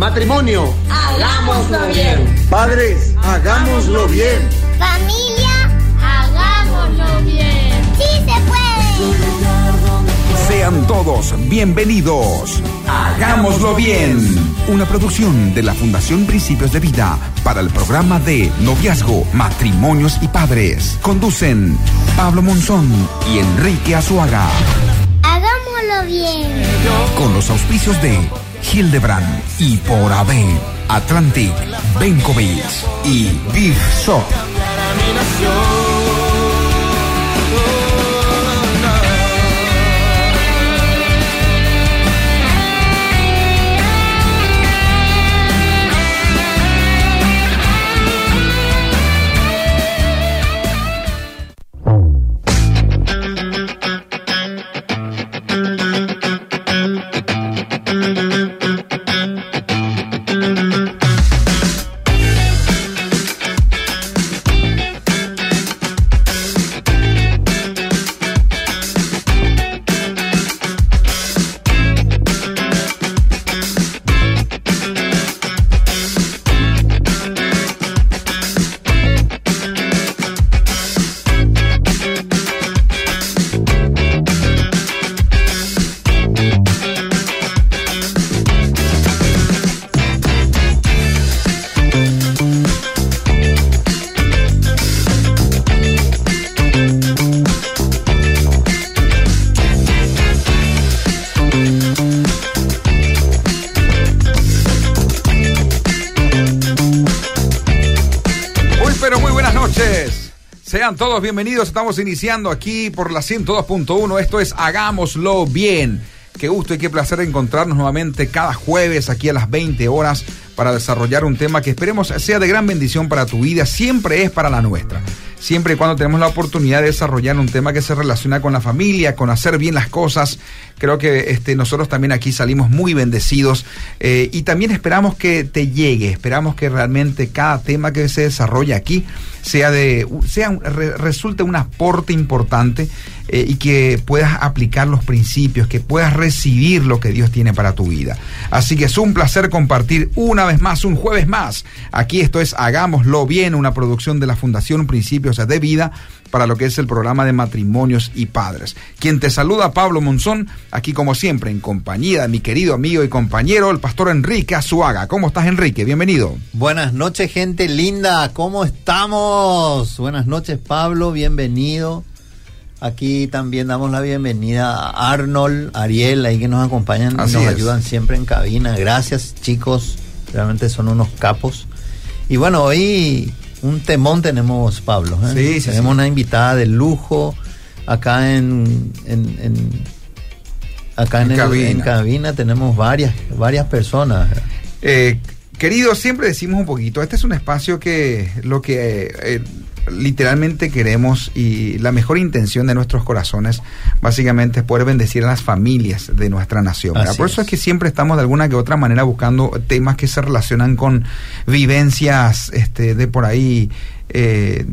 Matrimonio, hagámoslo bien. Padres, hagámoslo bien. Familia, hagámoslo bien. Sí se puede. Sean todos bienvenidos. Hagámoslo bien. Una producción de la Fundación Principios de Vida para el programa de Noviazgo, Matrimonios y Padres. Conducen Pablo Monzón y Enrique Azuaga. Hagámoslo bien. Con los auspicios de Hildebrand y por AB, Atlantic, Benkovic y Big Shop. Todos bienvenidos, estamos iniciando aquí por la 102.1, esto es Hagámoslo Bien. Qué gusto y qué placer encontrarnos nuevamente cada jueves aquí a las 20 horas para desarrollar un tema que esperemos sea de gran bendición para tu vida, siempre es para la nuestra. Siempre y cuando tenemos la oportunidad de desarrollar un tema que se relaciona con la familia, con hacer bien las cosas, creo que este, nosotros también aquí salimos muy bendecidos eh, y también esperamos que te llegue, esperamos que realmente cada tema que se desarrolla aquí sea de sea resulte un aporte importante eh, y que puedas aplicar los principios, que puedas recibir lo que Dios tiene para tu vida. Así que es un placer compartir una vez más, un jueves más. Aquí esto es Hagámoslo Bien, una producción de la Fundación Principios de Vida para lo que es el programa de matrimonios y padres. Quien te saluda, Pablo Monzón, aquí como siempre, en compañía de mi querido amigo y compañero, el pastor Enrique Azuaga. ¿Cómo estás, Enrique? Bienvenido. Buenas noches, gente linda. ¿Cómo estamos? Buenas noches, Pablo. Bienvenido. Aquí también damos la bienvenida a Arnold, Ariel, ahí que nos acompañan, y nos ayudan siempre en cabina. Gracias, chicos. Realmente son unos capos. Y bueno, hoy un temón tenemos, Pablo. ¿eh? Sí, tenemos una invitada de lujo acá en, acá en, cabina. tenemos varias varias personas. Eh, querido, siempre decimos un poquito, este es un espacio que lo que eh, literalmente queremos y la mejor intención de nuestros corazones básicamente es poder bendecir a las familias de nuestra nación. Por eso es. que siempre estamos de alguna que otra manera buscando temas que se relacionan con vivencias este, de por ahí eh,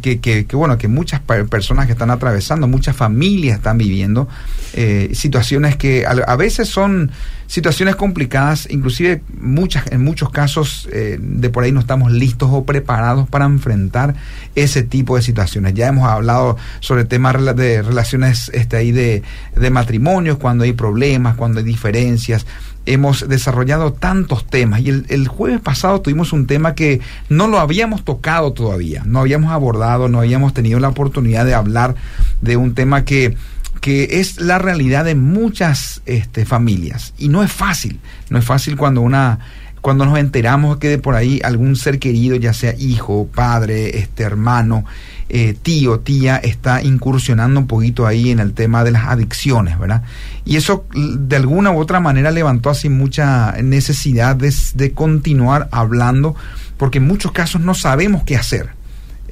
que, que, bueno, que muchas personas que están atravesando, muchas familias están viviendo eh, situaciones que a, veces son situaciones complicadas, inclusive muchas, en muchos casos eh, de por ahí no estamos listos o preparados para enfrentar ese tipo de situaciones. Ya hemos hablado sobre temas de relaciones este, ahí de, de matrimonios, cuando hay problemas, cuando hay diferencias hemos desarrollado tantos temas y el, jueves pasado tuvimos un tema que no lo habíamos tocado todavía, no habíamos abordado, no habíamos tenido la oportunidad de hablar de un tema que, que es la realidad de muchas este, familias y no es fácil, no es fácil cuando una cuando nos enteramos que de por ahí algún ser querido, ya sea hijo, padre, este hermano, eh, tío, tía, está incursionando un poquito ahí en el tema de las adicciones, ¿verdad? Y eso de alguna u otra manera levantó así mucha necesidad de, continuar hablando, porque en muchos casos no sabemos qué hacer.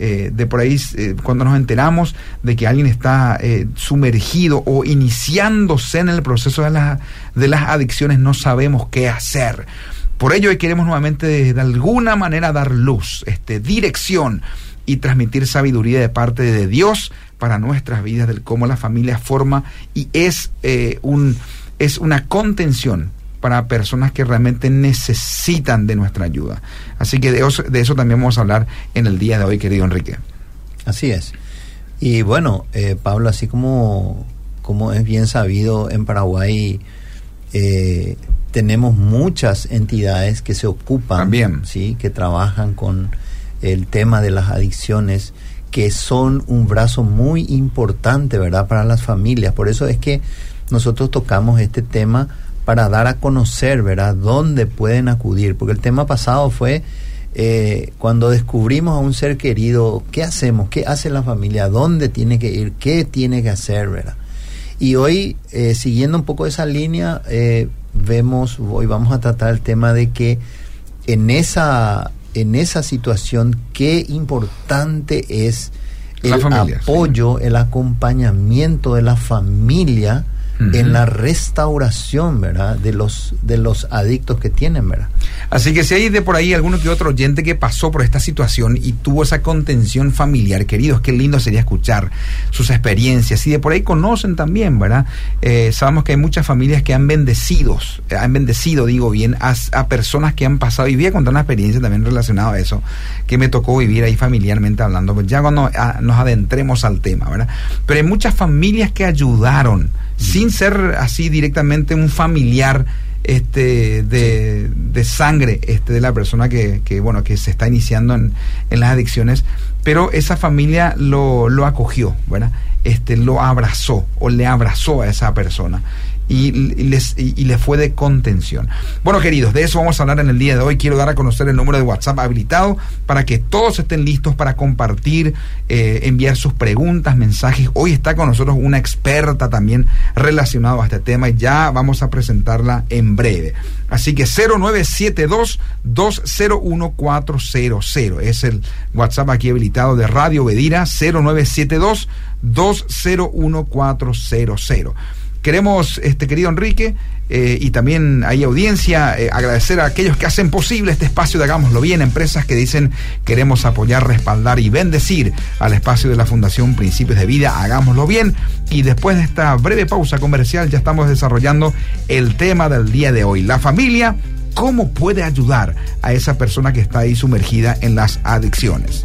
Eh, de por ahí, eh, cuando nos enteramos de que alguien está sumergido o iniciándose en el proceso de, de las adicciones, no sabemos qué hacer. Por ello hoy queremos nuevamente de, alguna manera dar luz, este, dirección y transmitir sabiduría de parte de Dios para nuestras vidas, del cómo la familia forma y es, eh, un, es una contención para personas que realmente necesitan de nuestra ayuda. Así que de eso, de eso también vamos a hablar en el día de hoy, querido Enrique. Así es. Y bueno, eh, Pablo, así como, como es bien sabido en Paraguay, eh, tenemos muchas entidades que se ocupan, También. ¿sí? que trabajan con el tema de las adicciones, que son un brazo muy importante, ¿verdad?, para las familias. Por eso es que nosotros tocamos este tema para dar a conocer, ¿verdad?, dónde pueden acudir. Porque el tema pasado fue eh, cuando descubrimos a un ser querido, ¿qué hacemos? ¿Qué hace la familia? ¿Dónde tiene que ir? ¿Qué tiene que hacer, ¿verdad? Y hoy, eh, siguiendo un poco esa línea, eh, vemos, hoy vamos a tratar el tema de que en esa, en esa situación, qué importante es el apoyo, el acompañamiento de la familia En la restauración, ¿verdad? De los, de los adictos que tienen, ¿verdad? Así que si hay de por ahí alguno que otro oyente que pasó por esta situación y tuvo esa contención familiar, queridos, qué lindo sería escuchar sus experiencias. Y de por ahí conocen también, ¿verdad? Eh, sabemos que hay muchas familias que han bendecidos, eh, han bendecido, digo bien, a, a personas que han pasado. Y voy a contar una experiencia también relacionada a eso, que me tocó vivir ahí familiarmente hablando, pues ya cuando ah, nos adentremos al tema, ¿verdad? Pero hay muchas familias que ayudaron, sin ser así directamente un familiar este de, de sangre este de la persona que, que, bueno que se está iniciando en, en las adicciones pero esa familia lo, lo acogió ¿verdad? este lo abrazó o le abrazó a esa persona y, les, y, y le fue de contención. Bueno, queridos, de eso vamos a hablar en el día de hoy. Quiero dar a conocer el número de WhatsApp habilitado para que todos estén listos para compartir, eh, enviar sus preguntas, mensajes. Hoy está con nosotros una experta también relacionada a este tema y ya vamos a presentarla en breve. Así que 0972-201-400 es el WhatsApp aquí habilitado de Radio Bedira 0972-201-400 queremos, este querido Enrique, eh, y también hay audiencia, eh, agradecer a aquellos que hacen posible este espacio de Hagámoslo Bien, empresas que dicen queremos apoyar, respaldar y bendecir al espacio de la Fundación Principios de Vida, Hagámoslo Bien. Y después de esta breve pausa comercial ya estamos desarrollando el tema del día de hoy, la familia. ¿Cómo puede ayudar a esa persona que está ahí sumergida en las adicciones?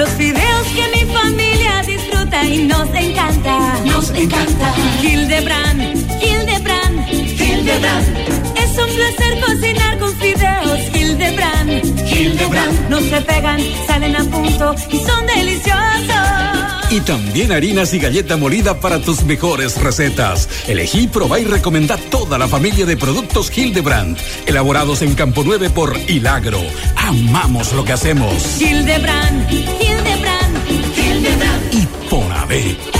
Los fideos que mi familia disfruta y nos encanta. Nos encanta. Hildebrand, Hildebrand, Hildebrand. Es un placer cocinar con fideos Hildebrand. Hildebrand. No se pegan, salen a punto y son deliciosos. Y también harinas y galleta molida para tus mejores recetas. Elegí, probá y recomendá toda la familia de productos Hildebrand, elaborados en Campo 9 por Hilagro. Amamos lo que hacemos. Hildebrand, Hildebrand, por haber.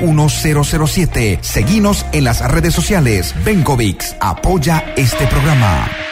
1007. Seguinos en las redes sociales. Bencovix apoya este programa.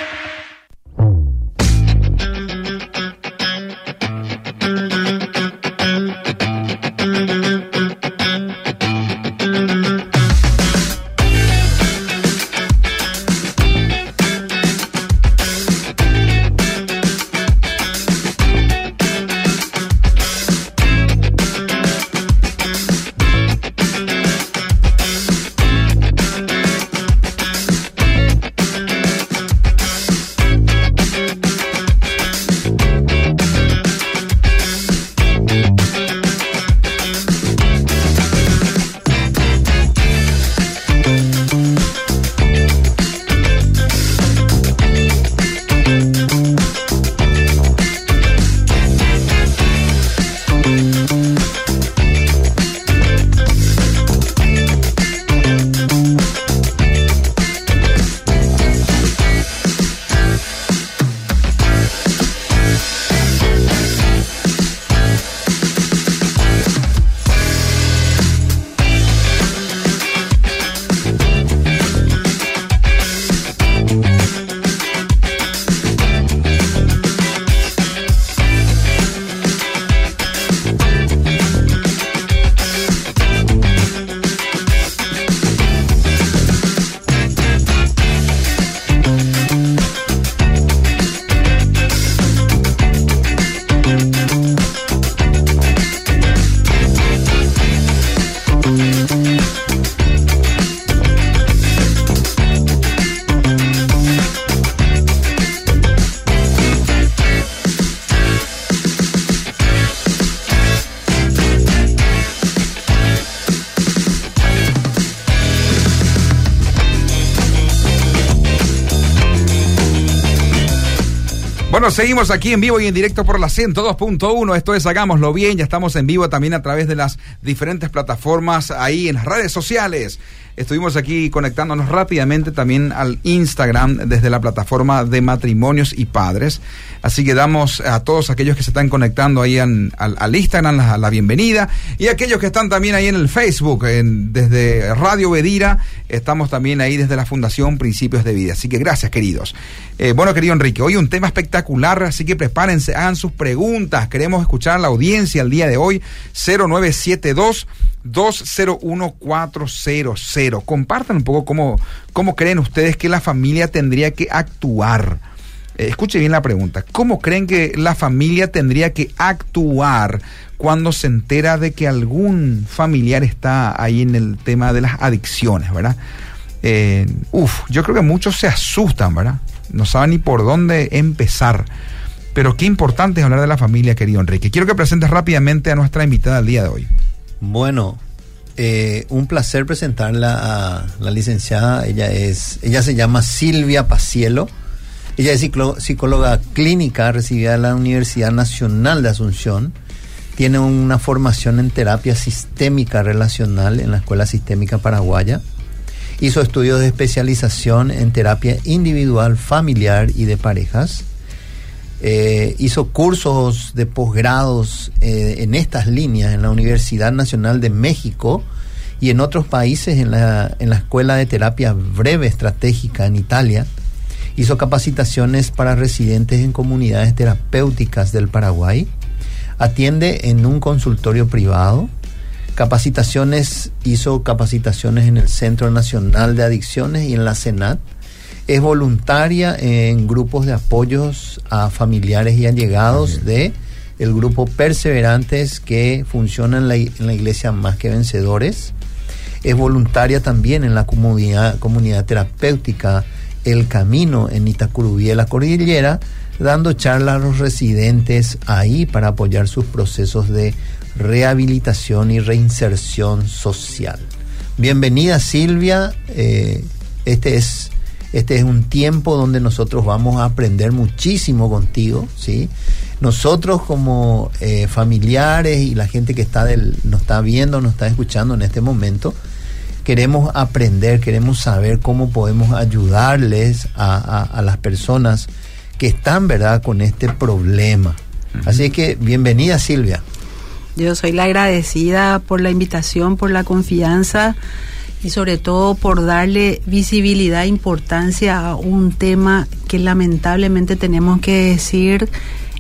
Bueno, seguimos aquí en vivo y en directo por la 102.1. Esto es Hagámoslo Bien. Ya estamos en vivo también a través de las diferentes plataformas ahí en las redes sociales. Estuvimos aquí conectándonos rápidamente también al Instagram desde la plataforma de matrimonios y padres. Así que damos a todos aquellos que se están conectando ahí al, Instagram la, bienvenida y aquellos que están también ahí en el Facebook, desde Radio Bedira, estamos también ahí desde la Fundación Principios de Vida. Así que gracias, queridos. Eh, bueno, querido Enrique, hoy un tema espectacular, así que prepárense, hagan sus preguntas. Queremos escuchar a la audiencia el día de hoy, 0972 201400. Compartan un poco cómo, cómo creen ustedes que la familia tendría que actuar. Eh, escuche bien la pregunta. ¿Cómo creen que la familia tendría que actuar cuando se entera de que algún familiar está ahí en el tema de las adicciones, verdad? Eh, uf, yo creo que muchos se asustan, ¿verdad? No saben ni por dónde empezar. Pero qué importante es hablar de la familia, querido Enrique. Quiero que presentes rápidamente a nuestra invitada del día de hoy. Bueno, eh, un placer presentarla a la licenciada. Ella es, ella se llama Silvia Pacielo. Ella es psicóloga clínica recibida de la Universidad Nacional de Asunción. Tiene una formación en terapia sistémica relacional en la Escuela Sistémica Paraguaya. Hizo estudios de especialización en terapia individual, familiar y de parejas eh, hizo cursos de posgrados eh, en estas líneas en la Universidad Nacional de México y en otros países en la, en la Escuela de Terapia Breve Estratégica en Italia. Hizo capacitaciones para residentes en comunidades terapéuticas del Paraguay. Atiende en un consultorio privado. Capacitaciones, hizo capacitaciones en el Centro Nacional de Adicciones y en la Senat es voluntaria en grupos de apoyos a familiares y allegados de el grupo Perseverantes que funciona en la, iglesia Más que Vencedores. Es voluntaria también en la comunidad, comunidad terapéutica El Camino en Itacurubí la Cordillera, dando charlas a los residentes ahí para apoyar sus procesos de rehabilitación y reinserción social. Bienvenida Silvia, eh, este es este es un tiempo donde nosotros vamos a aprender muchísimo contigo, ¿sí? Nosotros como eh, familiares y la gente que está del, nos está viendo, nos está escuchando en este momento, queremos aprender, queremos saber cómo podemos ayudarles a, las personas que están, ¿verdad?, con este problema. Así que bienvenida Silvia. Yo soy la agradecida por la invitación, por la confianza y sobre todo por darle visibilidad e importancia a un tema que lamentablemente tenemos que decir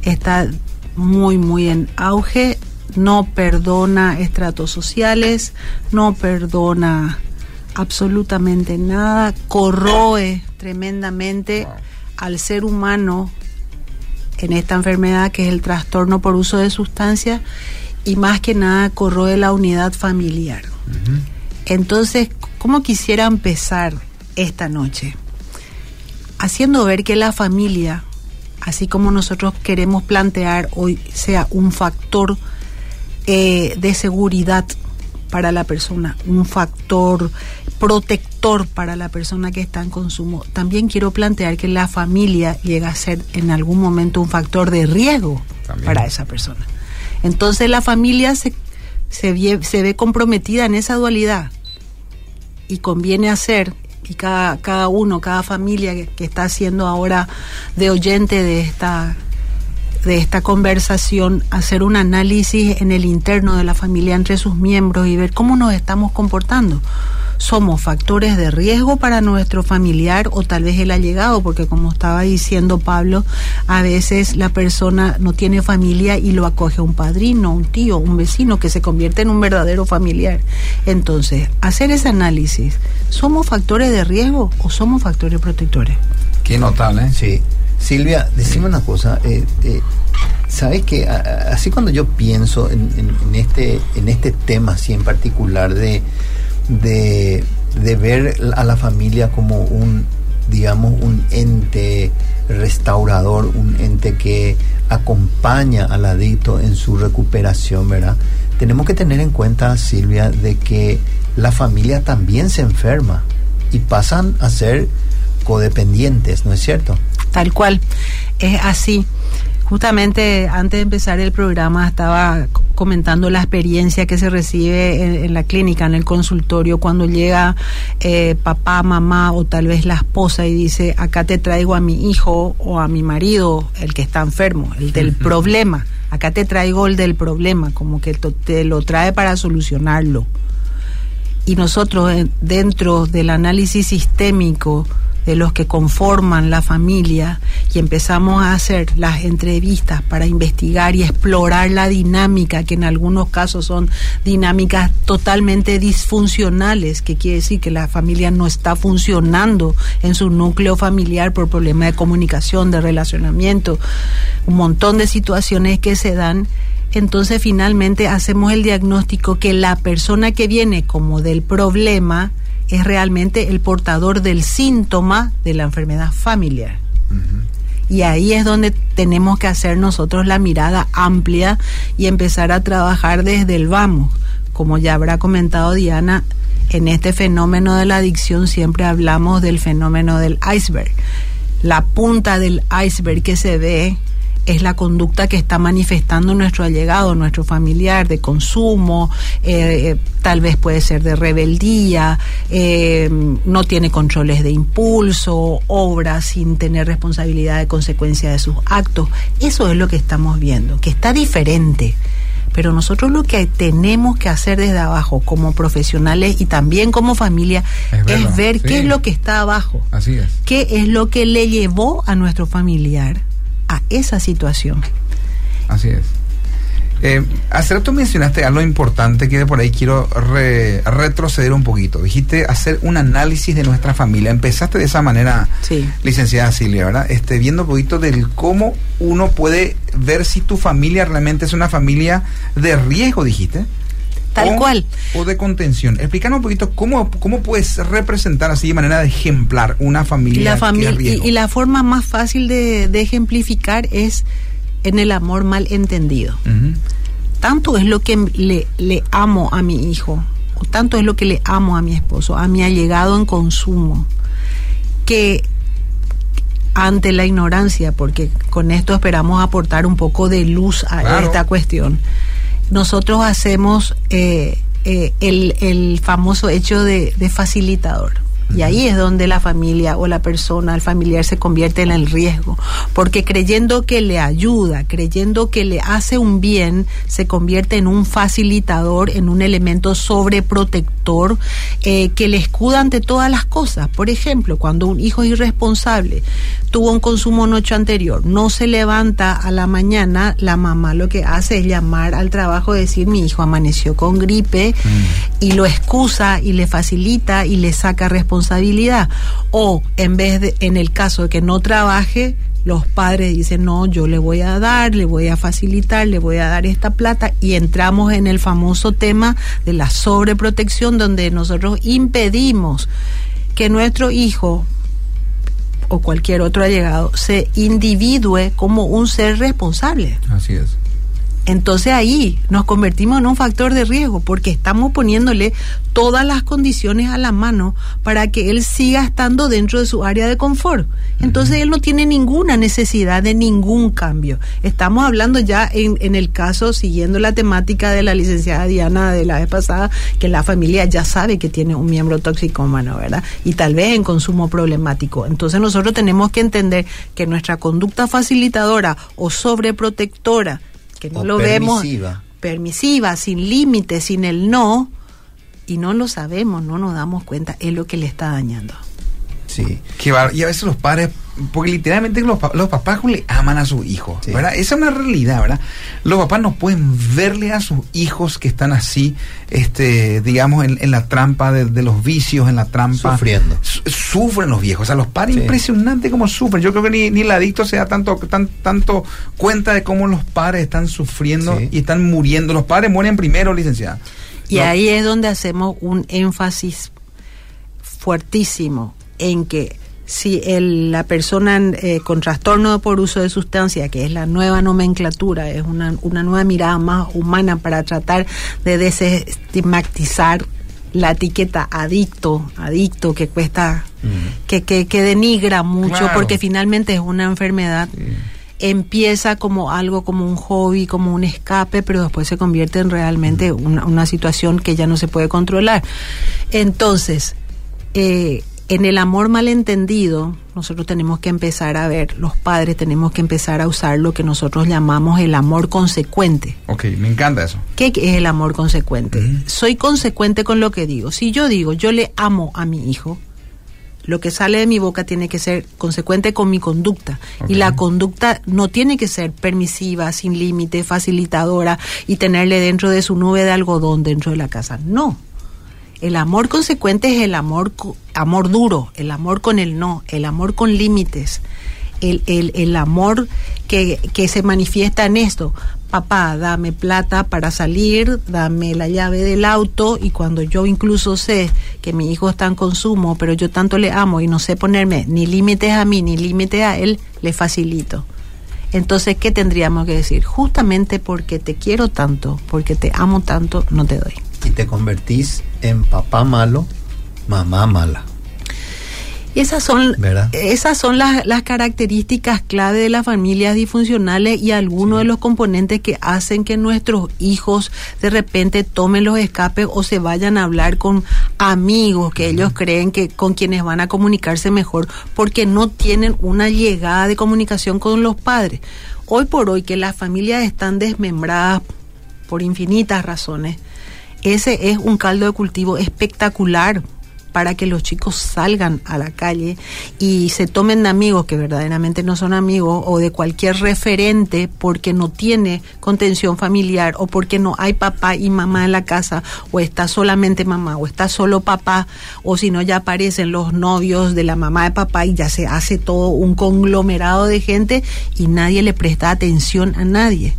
está muy, muy en auge, no perdona estratos sociales, no perdona absolutamente nada, corroe tremendamente al ser humano en esta enfermedad que es el trastorno por uso de sustancias y más que nada corroe la unidad familiar. Entonces, ¿cómo quisiera empezar esta noche? Haciendo ver que la familia, así como nosotros queremos plantear hoy, sea un factor eh, de seguridad para la persona, un factor protector para la persona que está en consumo. También quiero plantear que la familia llega a ser en algún momento un factor de riesgo para esa persona. Entonces la familia se, se, se ve comprometida en esa dualidad y conviene hacer, y cada, cada uno, cada familia que, está haciendo ahora de oyente de esta de esta conversación, hacer un análisis en el interno de la familia entre sus miembros y ver cómo nos estamos comportando somos factores de riesgo para nuestro familiar o tal vez el allegado, porque como estaba diciendo Pablo, a veces la persona no tiene familia y lo acoge un padrino, un tío, un vecino que se convierte en un verdadero familiar. Entonces, hacer ese análisis, ¿somos factores de riesgo o somos factores protectores? Qué notable, ¿eh? Sí. Silvia, decime una cosa. Eh, eh, ¿Sabes que Así cuando yo pienso en, este, en este tema así en particular de de, ver a la familia como un, digamos, un ente restaurador, un ente que acompaña al adicto en su recuperación, ¿verdad? Tenemos que tener en cuenta, Silvia, de que la familia también se enferma y pasan a ser codependientes, ¿no es cierto? Tal cual, es así. Justamente antes de empezar el programa estaba comentando la experiencia que se recibe en, en la clínica, en el consultorio, cuando llega eh, papá, mamá o tal vez la esposa y dice, acá te traigo a mi hijo o a mi marido, el que está enfermo, el del problema, acá te traigo el del problema, como que te lo trae para solucionarlo. Y nosotros dentro del análisis sistémico, de los que conforman la familia y empezamos a hacer las entrevistas para investigar y explorar la dinámica, que en algunos casos son dinámicas totalmente disfuncionales, que quiere decir que la familia no está funcionando en su núcleo familiar por problemas de comunicación, de relacionamiento, un montón de situaciones que se dan entonces finalmente hacemos el diagnóstico que la persona que viene como del problema es realmente el portador del síntoma de la enfermedad familiar. Y ahí es donde tenemos que hacer nosotros la mirada amplia y empezar a trabajar desde el vamos. Como ya habrá comentado Diana, en este fenómeno de la adicción siempre hablamos del fenómeno del iceberg. La punta del iceberg que se ve es la conducta que está manifestando nuestro allegado, nuestro familiar, de consumo, eh, tal vez puede ser de rebeldía, eh, no tiene controles de impulso, obra sin tener responsabilidad de consecuencia de sus actos. Eso es lo que estamos viendo, que está diferente. Pero nosotros lo que tenemos que hacer desde abajo, como profesionales y también como familia, es, ver qué es lo que está abajo. Así es. ¿Qué es lo que le llevó a nuestro familiar a esa situación. Así es. Eh, hace rato mencionaste algo importante que por ahí quiero retroceder un poquito. Dijiste hacer un análisis de nuestra familia. Empezaste de esa manera, licenciada Silvia, ¿verdad? Este, viendo un poquito del cómo uno puede ver si tu familia realmente es una familia de riesgo, dijiste. Tal cual. O de contención. Explícanos un poquito cómo, cómo puedes representar así de manera de ejemplar una familia. La familia y, la forma más fácil de, ejemplificar es en el amor mal entendido. Tanto es lo que le, le amo a mi hijo, o tanto es lo que le amo a mi esposo, a mi allegado en consumo, que ante la ignorancia, porque con esto esperamos aportar un poco de luz a esta cuestión nosotros hacemos eh, eh, el, el, famoso hecho de, de facilitador. Y ahí es donde la familia o la persona, el familiar se convierte en el riesgo, porque creyendo que le ayuda, creyendo que le hace un bien, se convierte en un facilitador, en un elemento sobreprotector eh, que le escuda ante todas las cosas. Por ejemplo, cuando un hijo irresponsable tuvo un consumo noche anterior, no se levanta a la mañana, la mamá lo que hace es llamar al trabajo, decir mi hijo amaneció con gripe mm. y lo excusa y le facilita y le saca responsabilidad responsabilidad. O en vez de, en el caso de que no trabaje, los padres dicen, no, yo le voy a dar, le voy a facilitar, le voy a dar esta plata y entramos en el famoso tema de la sobreprotección donde nosotros impedimos que nuestro hijo o cualquier otro allegado se individúe como un ser responsable. Así es entonces ahí nos convertimos en un factor de riesgo porque estamos poniéndole todas las condiciones a la mano para que él siga estando dentro de su área de confort. Entonces él no tiene ninguna necesidad de ningún cambio. Estamos hablando ya en, en el caso, siguiendo la temática de la licenciada Diana de la vez pasada, que la familia ya sabe que tiene un miembro tóxico-humano, ¿verdad? Y tal vez en consumo problemático. Entonces nosotros tenemos que entender que nuestra conducta facilitadora o sobreprotectora que no lo vemos permisiva, sin límites, sin el no, y no lo sabemos, no nos damos cuenta, es lo que le está dañando. Sí, que y a veces los padres porque literalmente los, los papás le aman a sus hijos, ¿verdad? Esa es una realidad, ¿verdad? Los papás no pueden verle a sus hijos que están así, este, digamos, en, la trampa de, los vicios, en la trampa. Sufriendo. sufren los viejos. O sea, los padres, impresionante cómo sufren. Yo creo que ni, ni el adicto se da tanto, tan, tanto cuenta de cómo los padres están sufriendo y están muriendo. Los padres mueren primero, licenciada. Y ahí es donde hacemos un énfasis fuertísimo en que si el, la persona eh, con trastorno por uso de sustancia, que es la nueva nomenclatura, es una, una nueva mirada más humana para tratar de desestigmatizar la etiqueta adicto, adicto, que cuesta, que, que, que denigra mucho, Claro. porque finalmente es una enfermedad. Empieza como algo, como un hobby, como un escape, pero después se convierte en realmente una, una situación que ya no se puede controlar. Entonces, eh, en el amor malentendido, nosotros tenemos que empezar a ver, los padres tenemos que empezar a usar lo que nosotros llamamos el amor consecuente. Ok, me encanta eso. ¿Qué es el amor consecuente? Soy consecuente con lo que digo. Si yo digo, yo le amo a mi hijo, lo que sale de mi boca tiene que ser consecuente con mi conducta. Y la conducta no tiene que ser permisiva, sin límite, facilitadora y tenerle dentro de su nube de algodón dentro de la casa. No. El amor consecuente es el amor, amor duro, el amor con el no, el amor con límites, el, el, el amor que, que se manifiesta en esto. Papá, dame plata para salir, dame la llave del auto y cuando yo incluso sé que mi hijo está en consumo, pero yo tanto le amo y no sé ponerme ni límites a mí ni límites a él, le facilito. Entonces, ¿qué tendríamos que decir? Justamente porque te quiero tanto, porque te amo tanto, no te doy. Y te convertís en papá malo, mamá mala. Y esas son, ¿Verdad? esas son las, las características clave de las familias disfuncionales y algunos de los componentes que hacen que nuestros hijos de repente tomen los escapes o se vayan a hablar con amigos que ellos creen que con quienes van a comunicarse mejor porque no tienen una llegada de comunicación con los padres. Hoy por hoy que las familias están desmembradas por infinitas razones, ese es un caldo de cultivo espectacular para que los chicos salgan a la calle y se tomen de amigos que verdaderamente no son amigos o de cualquier referente porque no tiene contención familiar o porque no hay papá y mamá en la casa o está solamente mamá o está solo papá o si no ya aparecen los novios de la mamá de papá y ya se hace todo un conglomerado de gente y nadie le presta atención a nadie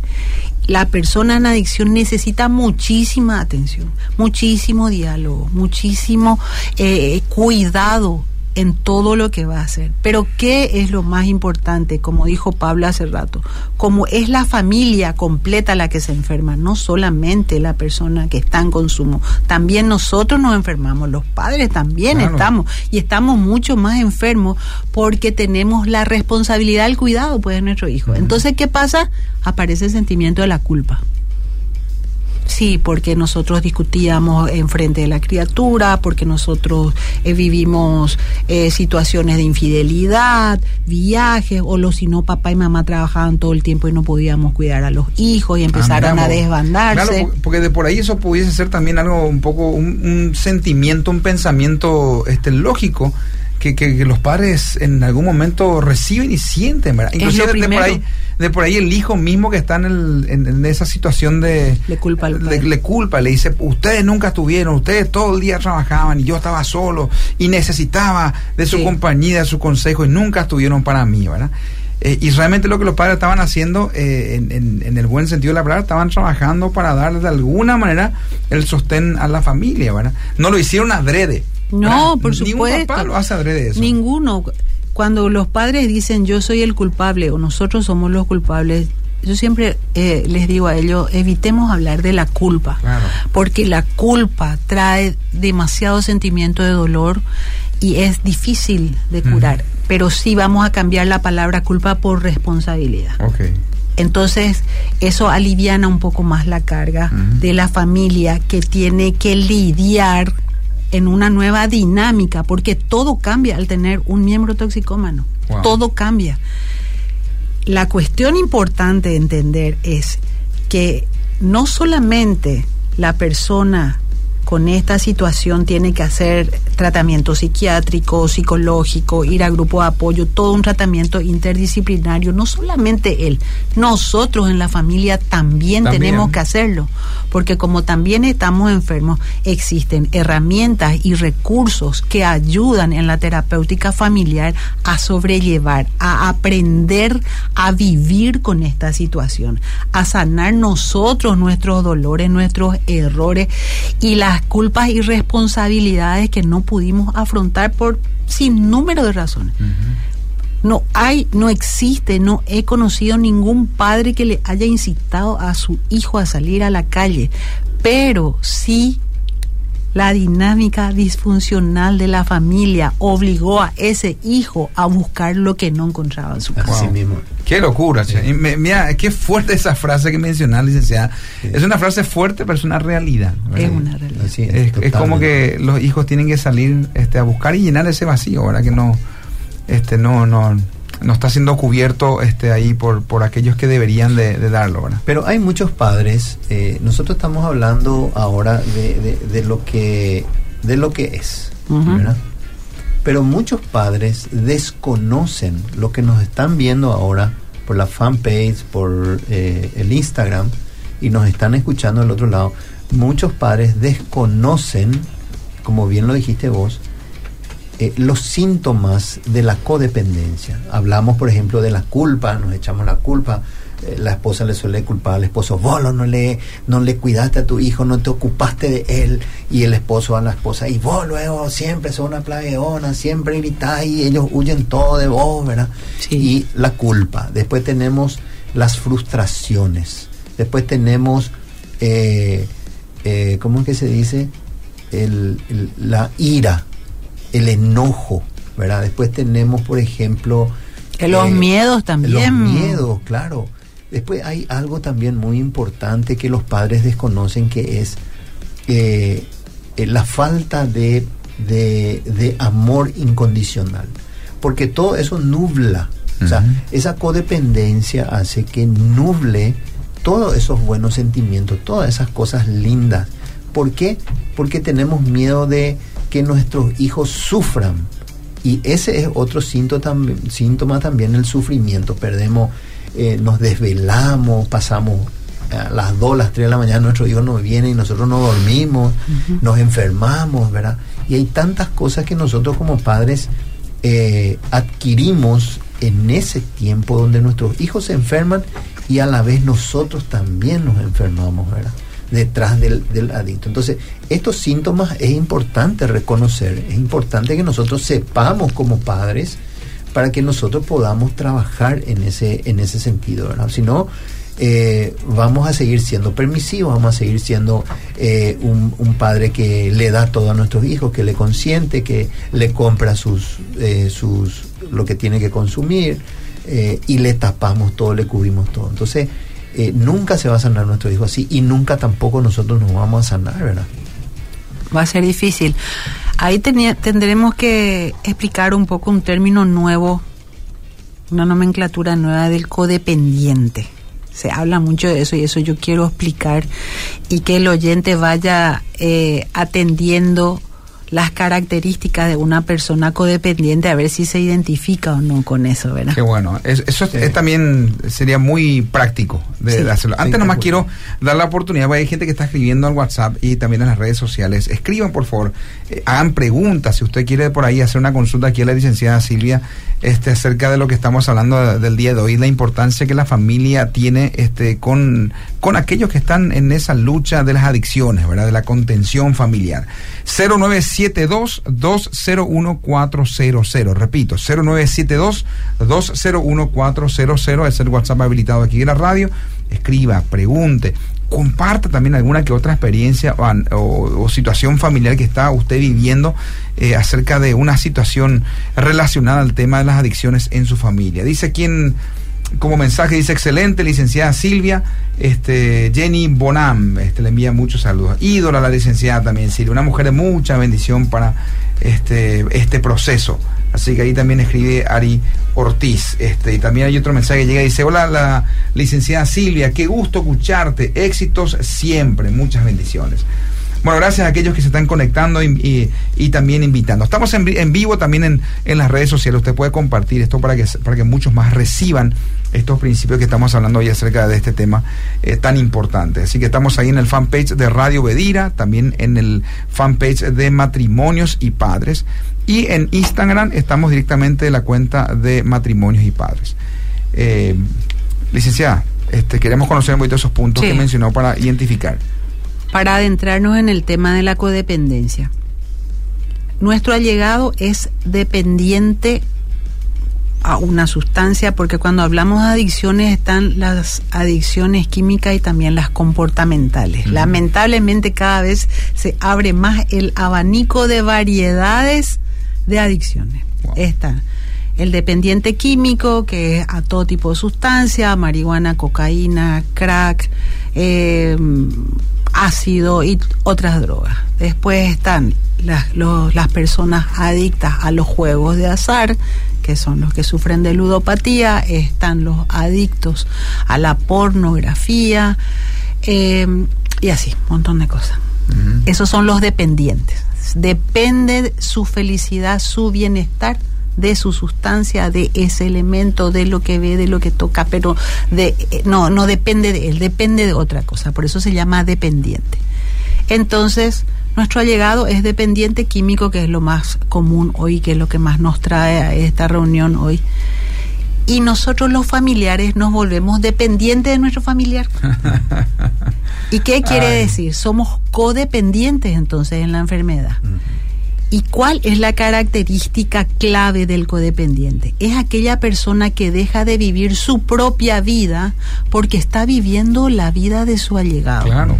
la persona en adicción necesita muchísima atención, muchísimo diálogo, muchísimo eh, cuidado en todo lo que va a hacer. Pero ¿qué es lo más importante? Como dijo Pablo hace rato, como es la familia completa la que se enferma, no solamente la persona que está en consumo, también nosotros nos enfermamos, los padres también Claro. estamos y estamos mucho más enfermos porque tenemos la responsabilidad del cuidado pues de nuestro hijo. Entonces, ¿qué pasa? Aparece el sentimiento de la culpa. Sí, porque nosotros discutíamos en frente de la criatura, porque nosotros eh, vivimos eh, situaciones de infidelidad, viajes, o lo si no, papá y mamá trabajaban todo el tiempo y no podíamos cuidar a los hijos y empezaron Ah, a mira, desbandarse. Claro, porque- porque de por ahí eso pudiese ser también algo un poco, un, un sentimiento, un pensamiento este lógico que, que- que los padres en algún momento reciben y sienten, ¿verdad? Inclusive de por, ahí, de por ahí el hijo mismo que está en, el- en- en esa situación de... Le culpa al le, padre. le culpa, le dice, ustedes nunca estuvieron, ustedes todo el día trabajaban y yo estaba solo y necesitaba de su Sí. compañía, de su consejo y nunca estuvieron para mí, ¿verdad? Eh, y realmente lo que los padres estaban haciendo, eh, en, en- en el buen sentido de la palabra, estaban trabajando para dar de alguna manera el sostén a la familia, ¿verdad? No lo hicieron adrede. No, ¿verdad? por Ningún supuesto. papá lo hace adrede eso. Ninguno. Cuando los padres dicen yo soy el culpable o nosotros somos los culpables, yo siempre eh, les digo a ellos, evitemos hablar de la culpa, Claro. porque la culpa trae demasiado sentimiento de dolor y es difícil de curar, pero sí vamos a cambiar la palabra culpa por responsabilidad. Entonces, eso aliviana un poco más la carga de la familia que tiene que lidiar en una nueva dinámica, porque todo cambia al tener un miembro toxicómano. Wow. Todo cambia. La cuestión importante de entender es que no solamente la persona con esta situación tiene que hacer tratamiento psiquiátrico, psicológico, ir a grupo de apoyo, todo un tratamiento interdisciplinario, no solamente él, nosotros en la familia también, También. tenemos que hacerlo, porque como también estamos enfermos, existen herramientas y recursos que ayudan en la terapéutica familiar a sobrellevar, a aprender a vivir con esta situación, a sanar nosotros nuestros dolores, nuestros errores y las culpas y responsabilidades que no pudimos afrontar por sin número de razones. No hay, no existe, no he conocido ningún padre que le haya incitado a su hijo a salir a la calle, pero sí La dinámica disfuncional de la familia obligó a ese hijo a buscar lo que no encontraba en su casa. Así mismo. Qué locura, che. Y me- mira, qué fuerte esa frase que mencionás, licenciada. Es una frase fuerte, pero es una realidad. ¿verdad? Es una realidad. Es, como que los hijos tienen que salir este, a buscar y llenar ese vacío, ¿verdad? Que no, este, no, no, no está siendo cubierto este, ahí por, por aquellos que deberían de, de darlo, ¿verdad? Pero hay muchos padres, eh, nosotros estamos hablando ahora de, de- de lo que de lo que es. ¿verdad? Pero muchos padres desconocen lo que nos están viendo ahora por la fanpage, por eh, el Instagram y nos están escuchando del otro lado. Muchos padres desconocen, como bien lo dijiste vos, eh, los síntomas de la codependencia. Hablamos, por ejemplo, de la culpa, nos echamos la culpa. eh, la esposa le suele culpar al esposo, vos no le, no le cuidaste a tu hijo, no te ocupaste de él. Y el esposo a la esposa, y vos luego siempre sos una plagueona, siempre gritás y ellos huyen todo de vos, ¿verdad? Y la culpa. Después tenemos las frustraciones. Después tenemos, eh, eh, ¿cómo es que se dice? El- el- la ira, el enojo, ¿verdad? Después tenemos, por ejemplo... Que los miedos también. Los miedos, claro. Después hay algo también muy importante que los padres desconocen que es eh, eh, la falta de, de, de amor incondicional. Porque todo eso nubla. O sea, esa codependencia hace que nuble todos esos buenos sentimientos, todas esas cosas lindas. ¿Por qué? Porque tenemos miedo de que nuestros hijos sufran. Y ese es otro síntoma, tam- síntoma también el sufrimiento. Perdemos, eh, nos desvelamos, pasamos a las 2, las 3 de la mañana, nuestros hijos no vienen y nosotros no dormimos, nos enfermamos, ¿verdad? Y hay tantas cosas que nosotros como padres eh, adquirimos en ese tiempo donde nuestros hijos se enferman y a la vez nosotros también nos enfermamos, ¿verdad? Detrás del, del adicto. Entonces, estos síntomas es importante reconocer, es importante que nosotros sepamos como padres para que nosotros podamos trabajar en ese, en ese sentido, ¿verdad? Si no, eh, vamos a seguir siendo permisivos, vamos a seguir siendo eh, un, padre que le da todo a nuestros hijos, que le consiente, que le compra sus, eh, sus lo que tiene que consumir y le tapamos todo, le cubrimos todo. Entonces, eh, nunca se va a sanar nuestro hijo así y nunca tampoco nosotros nos vamos a sanar, ¿verdad? Va a ser difícil. Ahí tendremos que explicar un poco un término nuevo, una nomenclatura nueva del codependiente. Se habla mucho de eso y eso yo quiero explicar y que el oyente vaya eh, atendiendo las características de una persona codependiente a ver si se identifica o no con eso, ¿verdad? Qué bueno. Es- eso es- es también sería muy práctico de, Sí. de hacerlo. Antes nomás quiero dar la oportunidad, porque hay gente que está escribiendo al WhatsApp y también en las redes sociales. Escriban, por favor, eh, hagan preguntas. Si usted quiere por ahí hacer una consulta aquí a la licenciada Silvia este, acerca de lo que estamos hablando de- del día de hoy, la importancia que la familia tiene este, con, con aquellos que están en esa lucha de las adicciones, ¿verdad? De la contención familiar. 0972-201-400. Repito, 0972-201-400 es el WhatsApp habilitado aquí en la radio. Escriba, pregunte, comparta también alguna que otra experiencia o, situación familiar que está usted viviendo eh, acerca de una situación relacionada al tema de las adicciones en su familia. Dice quien como mensaje dice excelente licenciada Silvia este Jenny Bonam este le envía muchos saludos ídola la licenciada también Silvia una mujer de mucha bendición para este este proceso así que ahí también escribe Ari Ortiz este y también hay otro mensaje que llega y dice hola la licenciada Silvia qué gusto escucharte éxitos siempre muchas bendiciones bueno, gracias a aquellos que se están conectando y, y- y también invitando. Estamos en, en vivo también en, en las redes sociales. Usted puede compartir esto para que, para que muchos más reciban estos principios que estamos hablando hoy acerca de este tema eh, tan importante. Así que estamos ahí en el fanpage de Radio Bedira, también en el fanpage de Matrimonios y Padres. Y en Instagram estamos directamente en la cuenta de Matrimonios y Padres. Eh, licenciada, este, queremos conocer un poquito esos puntos Sí. que mencionó para identificar. para adentrarnos en el tema de la codependencia. Nuestro allegado es dependiente a una sustancia, porque cuando hablamos de adicciones están las adicciones químicas y también las comportamentales. Lamentablemente cada vez se abre más el abanico de variedades de adicciones. Está el dependiente químico, que es a todo tipo de sustancia, marihuana, cocaína, crack, eh, ácido y otras drogas. Después están las, los- las personas adictas a los juegos de azar, que son los que sufren de ludopatía, están los adictos a la pornografía eh, y así, un montón de cosas. Esos son los dependientes. Depende su felicidad, su bienestar de su sustancia, de ese elemento, de lo que ve, de lo que toca, pero de eh, no no depende de él, depende de otra cosa, por eso se llama dependiente. Entonces, nuestro allegado es dependiente químico, que es lo más común hoy, que es lo que más nos trae a esta reunión hoy. Y nosotros los familiares nos volvemos dependientes de nuestro familiar. ¿Y qué quiere Ay. decir? Somos codependientes entonces en la enfermedad. ¿Y cuál es la característica clave del codependiente? Es aquella persona que deja de vivir su propia vida porque está viviendo la vida de su allegado. Claro.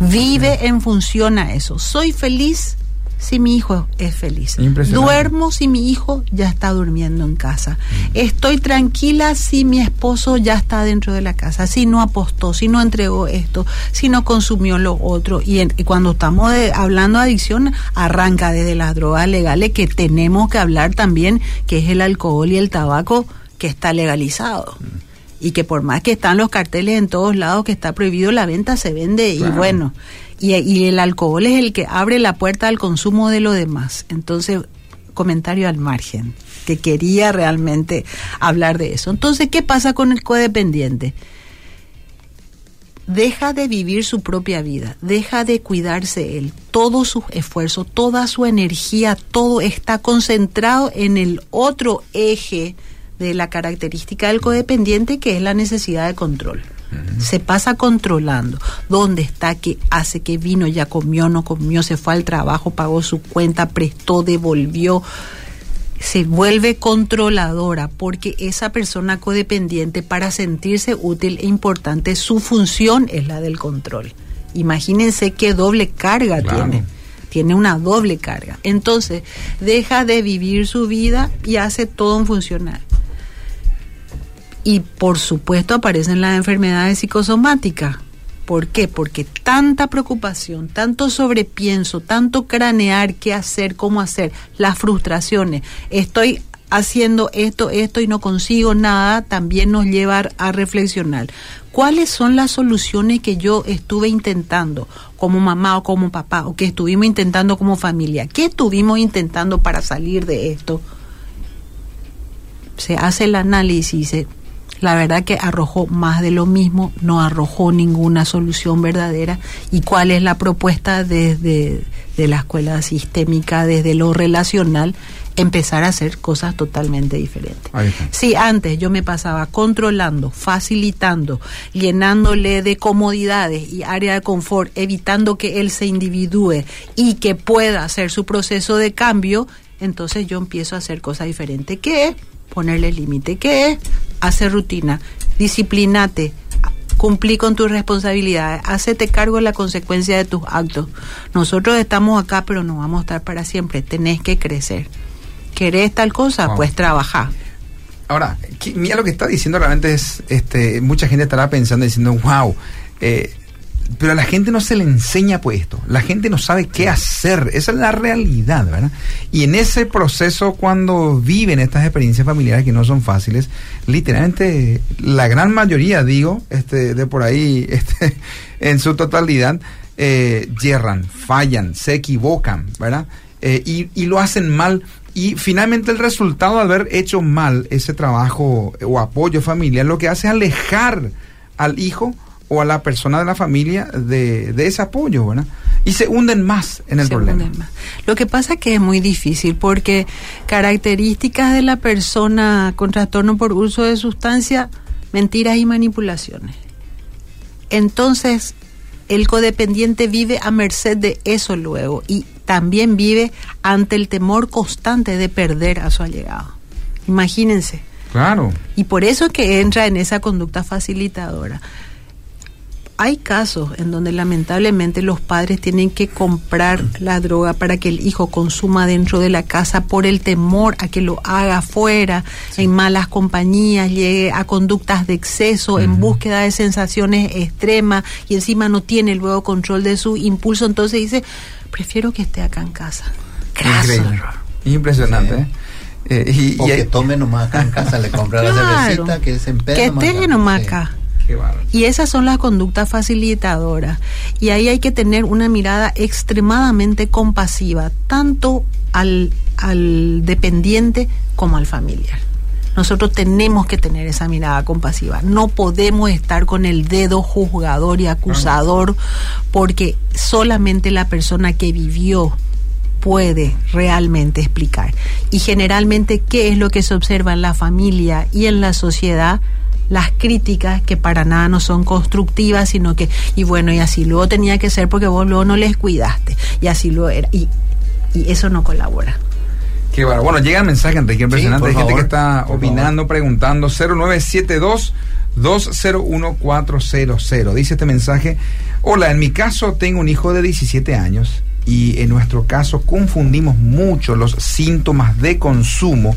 Vive en función a eso. Soy feliz si mi hijo es feliz. Duermo si mi hijo ya está durmiendo en casa. Estoy tranquila si mi esposo ya está dentro de la casa, si no apostó, si no entregó esto, si no consumió lo otro. Y, en- y cuando estamos de- hablando de adicción, arranca desde las drogas legales que tenemos que hablar también, que es el alcohol y el tabaco que está legalizado. Y que por más que están los carteles en todos lados que está prohibido la venta, se vende y bueno, y, y el alcohol es el que abre la puerta al consumo de lo demás. Entonces, comentario al margen, que quería realmente hablar de eso. Entonces, ¿qué pasa con el codependiente? Deja de vivir su propia vida, deja de cuidarse él. Todo su esfuerzo, toda su energía, todo está concentrado en el otro eje de la característica del codependiente, que es la necesidad de control. Se pasa controlando dónde está, qué hace, qué vino, ya comió, no comió, se fue al trabajo, pagó su cuenta, prestó, devolvió. Se vuelve controladora porque esa persona codependiente para sentirse útil e importante, su función es la del control. Imagínense qué doble carga Claro. tiene. Tiene una doble carga. Entonces, deja de vivir su vida y hace todo en funcional. Y por supuesto aparecen las enfermedades psicosomáticas. ¿Por qué? Porque tanta preocupación, tanto sobrepienso, tanto cranear qué hacer, cómo hacer, las frustraciones, estoy haciendo esto, esto y no consigo nada, también nos lleva a reflexionar. ¿Cuáles son las soluciones que yo estuve intentando como mamá o como papá o que estuvimos intentando como familia? ¿Qué estuvimos intentando para salir de esto? se hace el análisis y dice, la verdad que arrojó más de lo mismo, no arrojó ninguna solución verdadera. ¿Y cuál es la propuesta desde de la escuela sistémica, desde lo relacional? Empezar a hacer cosas totalmente diferentes. Si antes yo me pasaba controlando, facilitando, llenándole de comodidades y área de confort, evitando que él se individúe y que pueda hacer su proceso de cambio, entonces yo empiezo a hacer cosas diferentes. ¿Qué es? Ponerle límite. ¿Qué es? Hacer rutina. Disciplinate. Cumplí con tus responsabilidades. Hacete cargo de la consecuencia de tus actos. Nosotros estamos acá, pero no vamos a estar para siempre. Tenés que crecer. ¿Querés tal cosa? Wow. Pues trabaja. Ahora, mira lo que está diciendo realmente es, este, mucha gente estará pensando diciendo, wow, eh, pero a la gente no se le enseña pues esto, la gente no sabe qué hacer, esa es la realidad, ¿verdad? Y en ese proceso cuando viven estas experiencias familiares que no son fáciles, literalmente la gran mayoría, digo, este, de por ahí, este, en su totalidad, eh, yerran, fallan, se equivocan, ¿verdad? Eh, y, y lo hacen mal. Y finalmente el resultado de haber hecho mal ese trabajo o apoyo familiar lo que hace es alejar al hijo o a la persona de la familia de, de ese apoyo, ¿verdad? Y se hunden más en el Se problema. hunden más. Lo que pasa es que es muy difícil porque características de la persona con trastorno por uso de sustancia, mentiras y manipulaciones. Entonces, el codependiente vive a merced de eso luego y también vive ante el temor constante de perder a su allegado. Imagínense. Claro. Y por eso es que entra en esa conducta facilitadora. Hay casos en donde lamentablemente los padres tienen que comprar la droga para que el hijo consuma dentro de la casa por el temor a que lo haga afuera, en malas compañías, llegue a conductas de exceso, en búsqueda de sensaciones extremas y encima no tiene luego control de su impulso. Entonces dice, prefiero que esté acá en casa. Error. Impresionante. ¿eh? Eh, y, O y que hay- tome nomás acá en casa, le compra la cervecita, que se empede Que nomás esté acá. nomás Sí. acá. Qué. Y esas son las conductas facilitadoras. Y ahí hay que tener una mirada extremadamente compasiva, tanto al, al dependiente como al familiar. Nosotros tenemos que tener esa mirada compasiva. No podemos estar con el dedo juzgador y acusador porque solamente la persona que vivió puede realmente explicar. Y generalmente, ¿qué es lo que se observa en la familia y en la sociedad? Las críticas que para nada no son constructivas, sino que, y bueno, y así luego tenía que ser porque vos luego no les cuidaste, y así luego era, y, y eso no colabora. Qué bárbaro. Bueno, llega el mensaje, Enrique, impresionante. por Hay gente favor, que está opinando, preguntando. 0972 201 Dice este mensaje: Hola, en mi caso tengo un hijo de 17 años y en nuestro caso confundimos mucho los síntomas de consumo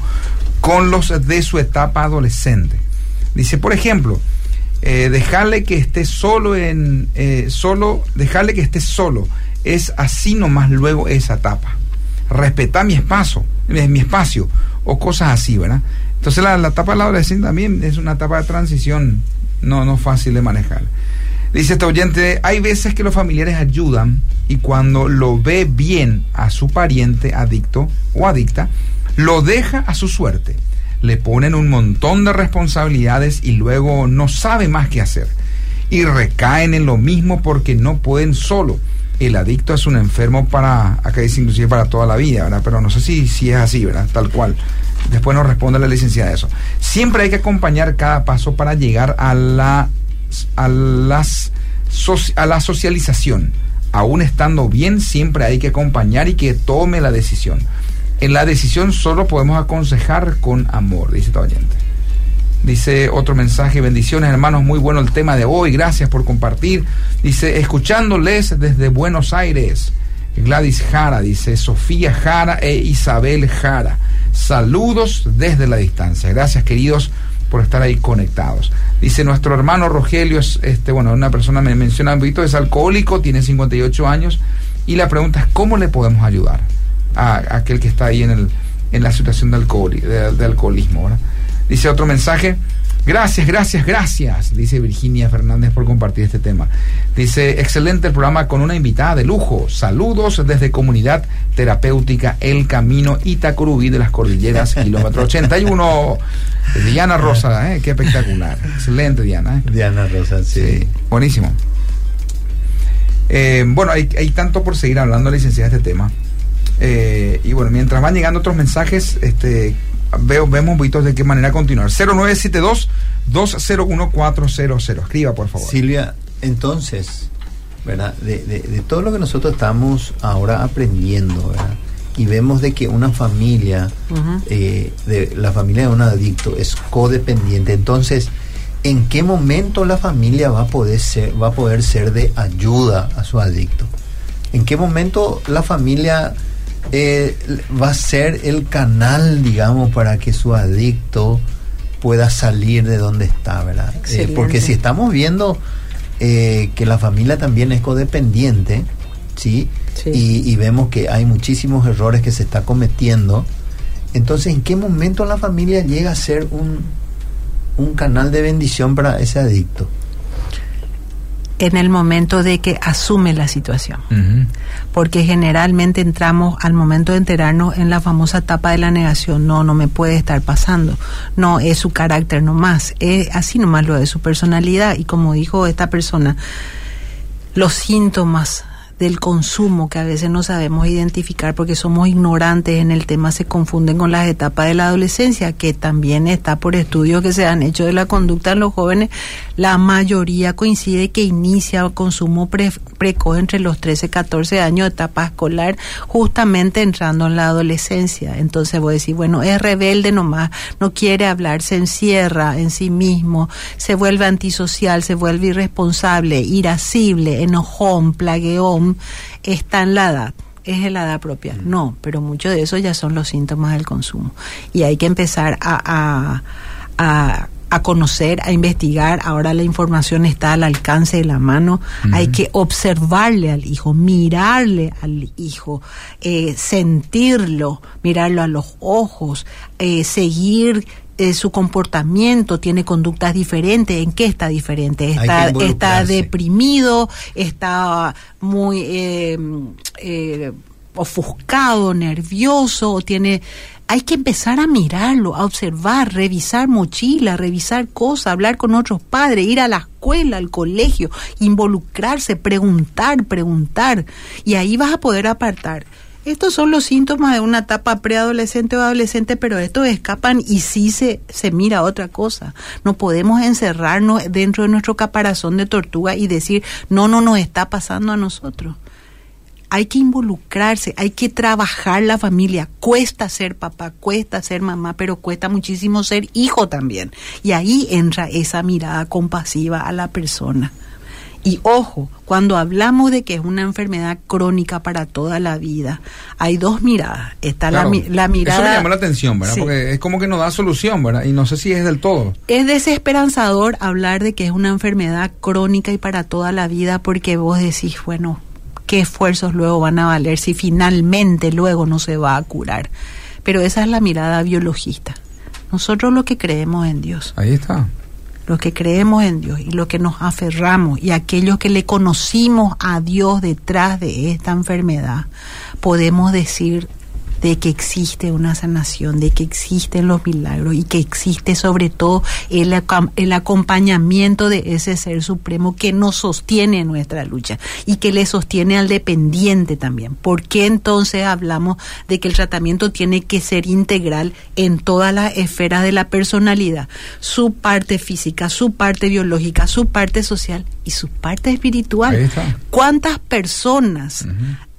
con los de su etapa adolescente. Dice, por ejemplo, eh, dejarle que esté solo en eh, solo dejarle que esté solo es así nomás luego esa etapa. Respetar mi espacio mi espacio o cosas así verdad entonces la, la etapa de la adolescencia también es una etapa de transición no no fácil de manejar. Dice este oyente hay veces que los familiares ayudan y cuando lo ve bien a su pariente adicto o adicta lo deja a su suerte le ponen un montón de responsabilidades y luego no sabe más qué hacer. Y recaen en lo mismo porque no pueden solo. El adicto es un enfermo para, acá dice inclusive para toda la vida, ¿verdad? Pero no sé si, si es así, ¿verdad? Tal cual. Después nos responde la licenciada eso. Siempre hay que acompañar cada paso para llegar a la, a las, a la socialización. Aún estando bien, siempre hay que acompañar y que tome la decisión. En la decisión solo podemos aconsejar con amor, dice esta oyente. Dice otro mensaje, bendiciones hermanos, muy bueno el tema de hoy, gracias por compartir. Dice, escuchándoles desde Buenos Aires, Gladys Jara, dice Sofía Jara e Isabel Jara. Saludos desde la distancia. Gracias queridos por estar ahí conectados. Dice nuestro hermano Rogelio, es este, bueno, una persona me menciona es alcohólico, tiene 58 años y la pregunta es cómo le podemos ayudar a, a aquel que está ahí en, el, en la situación de, alcohol, de, de alcoholismo. ¿verdad? Dice otro mensaje. Gracias, gracias, gracias, dice Virginia Fernández por compartir este tema. Dice, excelente el programa con una invitada de lujo. Saludos desde Comunidad Terapéutica El Camino Itacurubí de las Cordilleras, kilómetro 81. Diana Rosa, ¿eh? qué espectacular. Excelente, Diana. ¿eh? Diana Rosa, sí. Sí, buenísimo. Eh, bueno, hay, hay tanto por seguir hablando, licenciada, de este tema. Eh, y bueno, mientras van llegando otros mensajes, este veo, vemos un poquito de qué manera continuar. 0972 201400. Escriba, por favor. Silvia, entonces, ¿verdad? De, de- de todo lo que nosotros estamos ahora aprendiendo, ¿verdad? Y vemos de que una familia, eh, de la familia de un adicto es codependiente. Entonces, ¿en qué momento la familia va a poder ser, va a poder ser de ayuda a su adicto? ¿En qué momento la familia eh, va a ser el canal, digamos, para que su adicto pueda salir de donde está, ¿verdad? Eh, porque si estamos viendo eh, que la familia también es codependiente, ¿sí? Sí. Y, y vemos que hay muchísimos errores que se está cometiendo. Entonces, ¿en qué momento la familia llega a ser un, un canal de bendición para ese adicto? En el momento de que asume la situación. Porque generalmente entramos al momento de enterarnos en la famosa etapa de la negación, no, no me puede estar pasando, no, es su carácter nomás, es así nomás lo de su personalidad y como dijo esta persona, los síntomas del consumo que a veces no sabemos identificar porque somos ignorantes en el tema, se confunden con las etapas de la adolescencia, que también está por estudios que se han hecho de la conducta en los jóvenes, la mayoría coincide que inicia consumo pre- precoz entre los 13 y 14 años, etapa escolar, justamente entrando en la adolescencia. Entonces voy a decir, bueno, es rebelde nomás, no quiere hablar, se encierra en sí mismo, se vuelve antisocial, se vuelve irresponsable, irascible, enojón, plagueón, está en la edad. Es en la edad propia. No, pero mucho de eso ya son los síntomas del consumo. Y hay que empezar a, a, a a conocer, a investigar. Ahora la información está al alcance de la mano. Hay que observarle al hijo, mirarle al hijo, eh, sentirlo, mirarlo a los ojos, eh, seguir eh, su comportamiento, tiene conductas diferentes, ¿en qué está diferente? Está, está deprimido, está muy eh, eh, ofuscado, nervioso, tiene... Hay que empezar a mirarlo, a observar, revisar mochila, revisar cosas, hablar con otros padres, ir a la escuela, al colegio, involucrarse, preguntar, preguntar. Y ahí vas a poder apartar. Estos son los síntomas de una etapa preadolescente o adolescente, pero estos escapan y sí se, se mira otra cosa. No podemos encerrarnos dentro de nuestro caparazón de tortuga y decir, no, no nos está pasando a nosotros. Hay que involucrarse, hay que trabajar la familia. Cuesta ser papá, cuesta ser mamá, pero cuesta muchísimo ser hijo también. Y ahí entra esa mirada compasiva a la persona. Y ojo, cuando hablamos de que es una enfermedad crónica para toda la vida, hay dos miradas. Está Claro. la, mi- la mirada... Eso me llamó la atención, ¿verdad? Sí. Porque es como que no da solución, ¿verdad? Y no sé si es del todo. Es desesperanzador hablar de que es una enfermedad crónica y para toda la vida porque vos decís, bueno, ¿qué esfuerzos luego van a valer si finalmente luego no se va a curar? Pero esa es la mirada biologista. Nosotros lo que creemos en Dios, Ahí está. Los que creemos en Dios y los que nos aferramos y aquellos que le conocimos a Dios detrás de esta enfermedad, podemos decir de que existe una sanación, de que existen los milagros y que existe sobre todo el, el acompañamiento de ese ser supremo que nos sostiene en nuestra lucha y que le sostiene al dependiente también. ¿Por qué entonces hablamos de que el tratamiento tiene que ser integral en todas las esferas de la personalidad? Su parte física, su parte biológica, su parte social y su parte espiritual. ¿Cuántas personas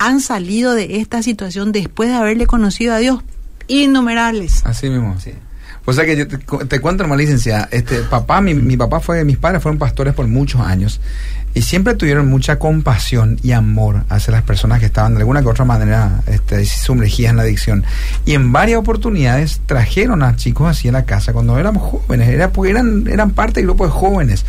han salido de esta situación después de haberle conocido a Dios? Innumerables. Así mismo. O sea que yo te, cu- te cuento, hermana licenciada, este papá, mi, mi papá fue, mis padres fueron pastores por muchos años y siempre tuvieron mucha compasión y amor hacia las personas que estaban de alguna que otra manera este, sumergidas en la adicción. Y en varias oportunidades trajeron a chicos así a la casa cuando éramos jóvenes, era porque eran, eran parte del grupo de jóvenes.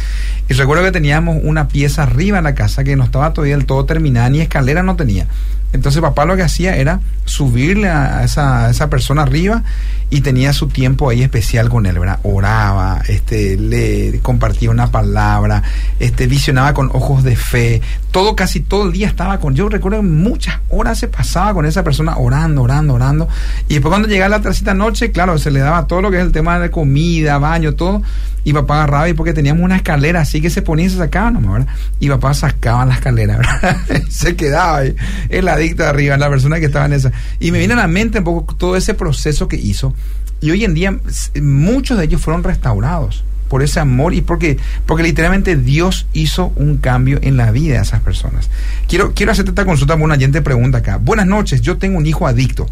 Y recuerdo que teníamos una pieza arriba en la casa que no estaba todavía del todo terminada, ni escalera no tenía. Entonces papá lo que hacía era subirle a esa, a esa persona arriba y tenía su tiempo ahí especial con él, ¿verdad? Oraba, este, le compartía una palabra, este, visionaba con ojos de fe, todo, casi todo el día estaba con, yo recuerdo muchas horas se pasaba con esa persona orando, orando, orando, y después cuando llegaba la tercera noche, claro, se le daba todo lo que es el tema de comida, baño, todo, y papá agarraba y porque teníamos una escalera así que se ponía y se sacaba nomás, ¿verdad? Y papá sacaba la escalera, ¿verdad? se quedaba ahí, el adicto arriba, la persona que estaba en esa. Y me viene a la mente un poco todo ese proceso que hizo. Y hoy en día muchos de ellos fueron restaurados por ese amor y porque, porque literalmente Dios hizo un cambio en la vida de esas personas. Quiero, quiero hacerte esta consulta porque una gente pregunta acá. Buenas noches, yo tengo un hijo adicto.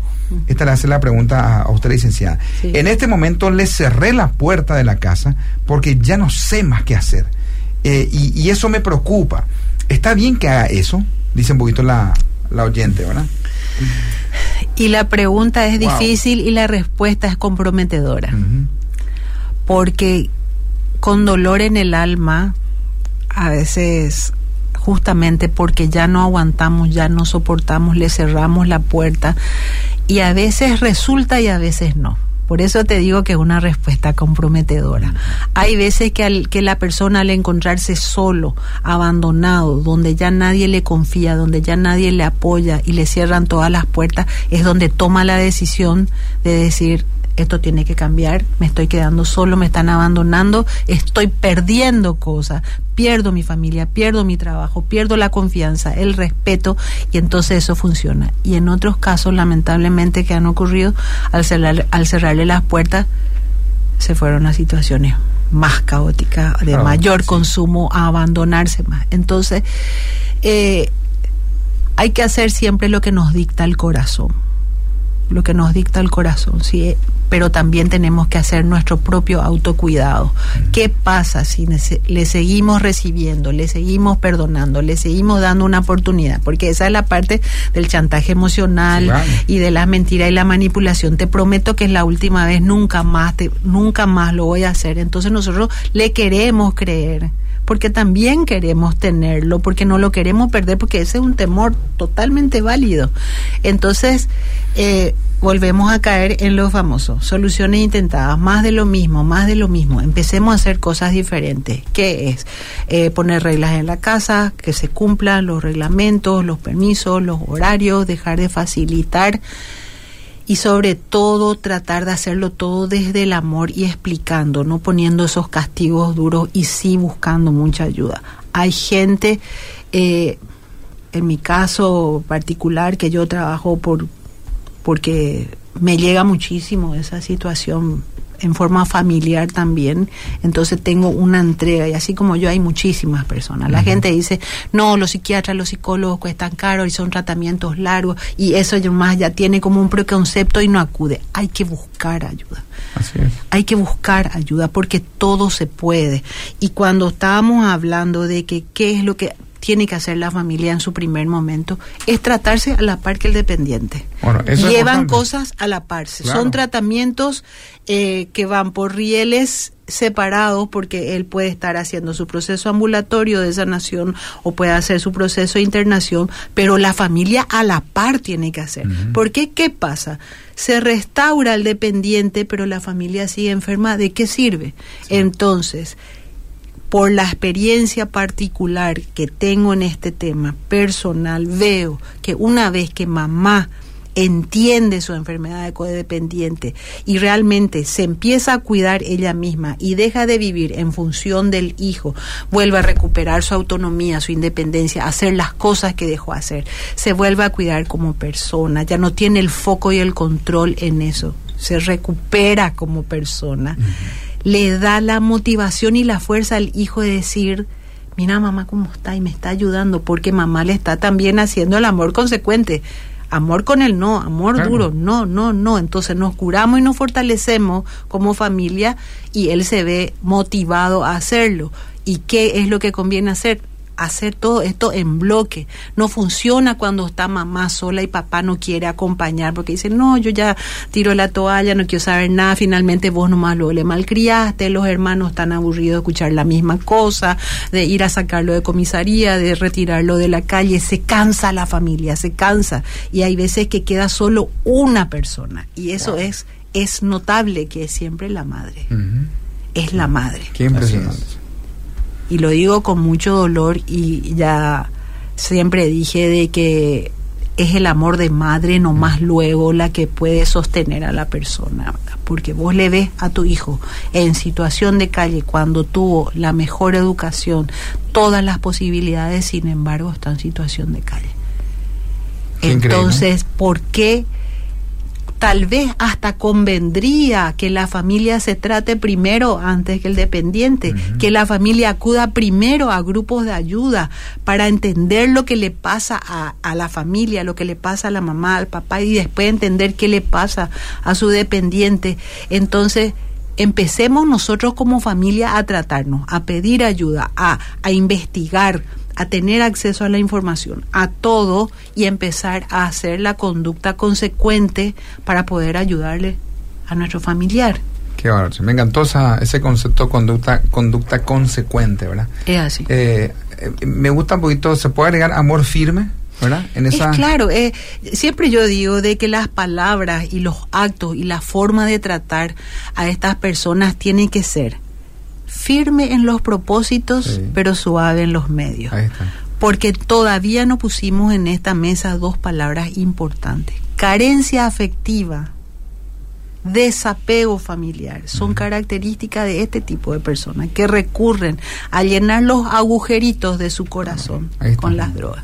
Esta le hace la pregunta a, a usted, licenciada. Sí. En este momento le cerré la puerta de la casa porque ya no sé más qué hacer. Eh, y, y eso me preocupa. ¿Está bien que haga eso? Dice un poquito la, la oyente, ¿verdad? Y la pregunta es Wow. difícil y la respuesta es comprometedora. Porque con dolor en el alma, a veces justamente porque ya no aguantamos, ya no soportamos, le cerramos la puerta y a veces resulta y a veces no. Por eso te digo que es una respuesta comprometedora. Hay veces que, al- que la persona al encontrarse solo, abandonado, donde ya nadie le confía, donde ya nadie le apoya y le cierran todas las puertas, es donde toma la decisión de decir, esto tiene que cambiar, me estoy quedando solo, me están abandonando, estoy perdiendo cosas, pierdo mi familia, pierdo mi trabajo, pierdo la confianza, el respeto y entonces eso funciona. Y en otros casos, lamentablemente, que han ocurrido, al, cerrar, al cerrarle las puertas, se fueron a situaciones más caóticas, de Claro, mayor sí. consumo, a abandonarse más. Entonces, eh, hay que hacer siempre lo que nos dicta el corazón, lo que nos dicta el corazón, sí, pero también tenemos que hacer nuestro propio autocuidado. ¿Qué pasa si le seguimos recibiendo, le seguimos perdonando, le seguimos dando una oportunidad? Porque esa es la parte del chantaje emocional y de la mentira y la manipulación. Te prometo que es la última vez, nunca más, te- nunca más lo voy a hacer. Entonces nosotros le queremos creer porque también queremos tenerlo, porque no lo queremos perder, porque ese es un temor totalmente válido. Entonces, eh, volvemos a caer en lo famoso, soluciones intentadas, más de lo mismo, más de lo mismo. Empecemos a hacer cosas diferentes. ¿Qué es? Eh, poner reglas en la casa, que se cumplan los reglamentos, los permisos, los horarios, dejar de facilitar y sobre todo tratar de hacerlo todo desde el amor y explicando, no poniendo esos castigos duros y sí buscando mucha ayuda. Hay gente, eh, en mi caso particular, que yo trabajo por porque me llega muchísimo esa situación en forma familiar también, entonces tengo una entrega y así como yo hay muchísimas personas. La gente dice, no, los psiquiatras, los psicólogos cuestan caro y son tratamientos largos y eso más ya tiene como un preconcepto y no acude. Hay que buscar ayuda Así es. hay que buscar ayuda porque todo se puede. Y cuando estábamos hablando de que qué es lo que tiene que hacer la familia en su primer momento, es tratarse a la par que el dependiente. Bueno, eso es Llevan cosas a la par. Claro. Son tratamientos eh, que van por rieles separados porque él puede estar haciendo su proceso ambulatorio de sanación o puede hacer su proceso de internación, pero la familia a la par tiene que hacer. Porque qué pasa? Se restaura el dependiente, pero la familia sigue enferma, ¿de qué sirve? Entonces, por la experiencia particular que tengo en este tema personal, veo que una vez que mamá entiende su enfermedad de codependiente y realmente se empieza a cuidar ella misma y deja de vivir en función del hijo, vuelve a recuperar su autonomía, su independencia, hacer las cosas que dejó hacer, se vuelve a cuidar como persona, ya no tiene el foco y el control en eso, se recupera como persona le da la motivación y la fuerza al hijo de decir, mira mamá cómo está y me está ayudando, porque mamá le está también haciendo el amor consecuente. Amor con el no, amor Claro. duro, no, no, no. Entonces nos curamos y nos fortalecemos como familia y él se ve motivado a hacerlo. ¿Y qué es lo que conviene hacer? Hacer todo esto en bloque. No funciona cuando está mamá sola y papá no quiere acompañar porque dice, no, yo ya tiro la toalla, no quiero saber nada, finalmente vos nomás lo le malcriaste, los hermanos están aburridos de escuchar la misma cosa, de ir a sacarlo de comisaría, de retirarlo de la calle, se cansa la familia, se cansa. Y hay veces que queda solo una persona y eso es es notable que es siempre la madre, es la madre. Qué impresionante. Y lo digo con mucho dolor y ya siempre dije de que es el amor de madre nomás luego la que puede sostener a la persona, ¿verdad? porque vos le ves a tu hijo en situación de calle cuando tuvo la mejor educación, todas las posibilidades, sin embargo está en situación de calle. Entonces, ¿por qué? Tal vez hasta convendría que la familia se trate primero antes que el dependiente, que la familia acuda primero a grupos de ayuda para entender lo que le pasa a, a la familia, lo que le pasa a la mamá, al papá y después entender qué le pasa a su dependiente. Entonces, empecemos nosotros como familia a tratarnos, a pedir ayuda, a, a investigar, a tener acceso a la información, a todo y empezar a hacer la conducta consecuente para poder ayudarle a nuestro familiar. Qué bárbaro. Me encantó esa- ese concepto conducta, conducta consecuente, ¿verdad? Es así. Eh, eh, me gusta un poquito, ¿se puede agregar amor firme? ¿Verdad? En esa... Es claro, eh, siempre yo digo de que las palabras y los actos y la forma de tratar a estas personas tienen que ser firme en los propósitos, Sí. pero suave en los medios. Ahí está. Porque todavía no pusimos en esta mesa dos palabras importantes. Carencia afectiva desapego familiar. Son características de este tipo de personas que recurren a llenar los agujeritos de su corazón con las drogas.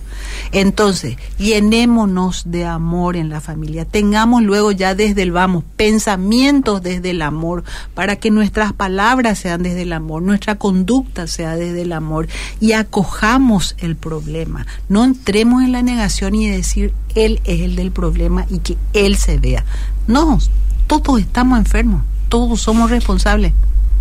Entonces, llenémonos de amor en la familia. Tengamos luego ya desde el vamos pensamientos desde el amor para que nuestras palabras sean desde el amor, nuestra conducta sea desde el amor y acojamos el problema. No entremos en la negación y decir él es el del problema y que él se vea. No, todos estamos enfermos, todos somos responsables.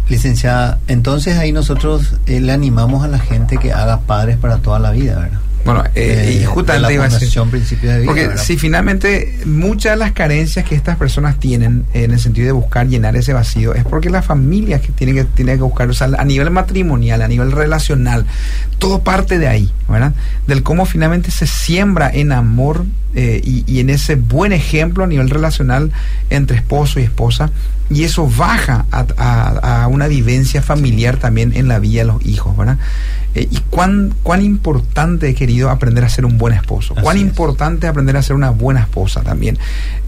Licenciada, entonces ahí nosotros eh, le animamos a la gente que haga padres para toda la vida, ¿verdad? Bueno, eh, y justamente iba a decir, principio de vida, porque ¿verdad? si finalmente muchas de las carencias que estas personas tienen en el sentido de buscar llenar ese vacío es porque la familia que tiene que tiene que buscar, o sea, a nivel matrimonial, a nivel relacional, todo parte de ahí, ¿verdad? Del cómo finalmente se siembra en amor eh, y, y en ese buen ejemplo a nivel relacional entre esposo y esposa y eso baja a, a- a una vivencia familiar también en la vida de los hijos, ¿verdad? Eh, y cuán, cuán importante, querido, aprender a ser un buen esposo. Cuán Así es. importante aprender a ser una buena esposa también.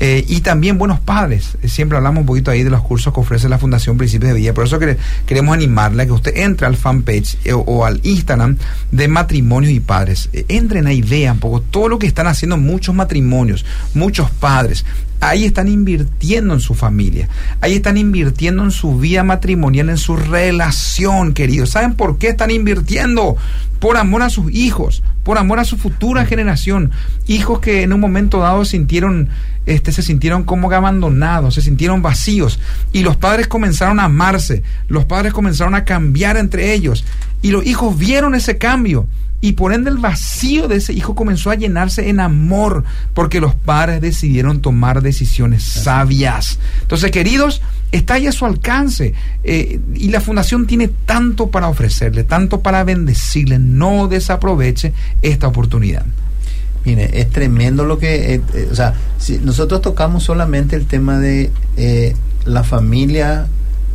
Eh, y también buenos padres. Eh, siempre hablamos un poquito ahí de los cursos que ofrece la Fundación Principios de Vida. Por eso quere- queremos animarle a que usted entre al fanpage eh, o, o al Instagram de matrimonios y padres. Entren ahí, vean un poco todo lo que están haciendo muchos matrimonios, muchos padres. Ahí están invirtiendo en su familia. Ahí están invirtiendo en su vida matrimonial, en su relación, queridos. ¿Saben por qué están invirtiendo? Por amor a sus hijos, por amor a su futura generación. Hijos que en un momento dado sintieron, este, se sintieron como abandonados, se sintieron vacíos. Y los padres comenzaron a amarse, los padres comenzaron a cambiar entre ellos. Y los hijos vieron ese cambio. Y por ende el vacío de ese hijo comenzó a llenarse en amor, porque los padres decidieron tomar decisiones sabias. Entonces, queridos, está ahí a su alcance. eh, y la fundación tiene tanto para ofrecerle, tanto para bendecirle. No desaproveche esta oportunidad. Mire, es tremendo lo que, eh, eh, o sea, si nosotros tocamos solamente el tema de la familia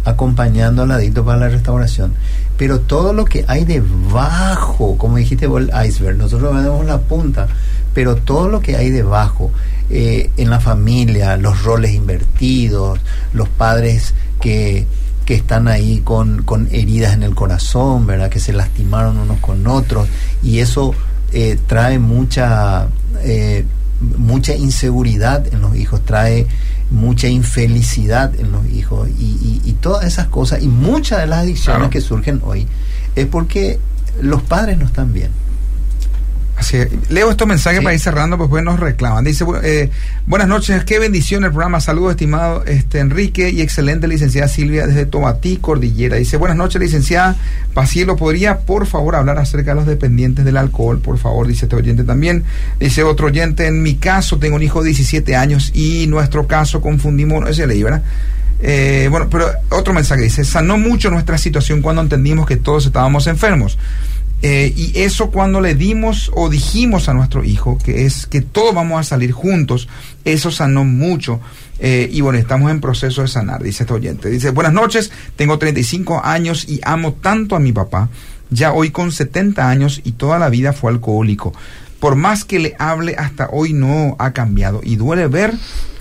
acompañando al adicto para la restauración, pero todo lo que hay debajo, como dijiste vos, el iceberg, nosotros vemos la punta, pero todo lo que hay debajo, eh, en la familia, los roles invertidos, los padres que que están ahí con, con heridas en el corazón, ¿verdad? Que se lastimaron unos con otros y eso eh, trae mucha eh, mucha inseguridad en los hijos, trae mucha infelicidad en los hijos y, y- y todas esas cosas y muchas de las adicciones Claro. que surgen hoy es porque los padres no están bien. Así es. Leo estos mensajes para ir cerrando, pues, pues nos reclaman. Dice, eh, buenas noches, qué bendición el programa. Saludos, estimado este, Enrique y excelente licenciada Silvia desde Tomatí, Cordillera. Dice, buenas noches, licenciada Pacielo, ¿podría por favor hablar acerca de los dependientes del alcohol? Por favor, dice este oyente también. Dice otro oyente, en mi caso tengo un hijo de 17 años y nuestro caso confundimos, no, ese leí, ¿verdad? Eh, bueno, pero otro mensaje dice, sanó mucho nuestra situación cuando entendimos que todos estábamos enfermos. Eh, y eso cuando le dimos o dijimos a nuestro hijo que es que todos vamos a salir juntos, eso sanó mucho. Eh, y bueno, estamos en proceso de sanar, dice este oyente. Dice, buenas noches, tengo 35 años y amo tanto a mi papá. Ya hoy con 70 años y toda la vida fue alcohólico. Por más que le hable, hasta hoy no ha cambiado. Y duele ver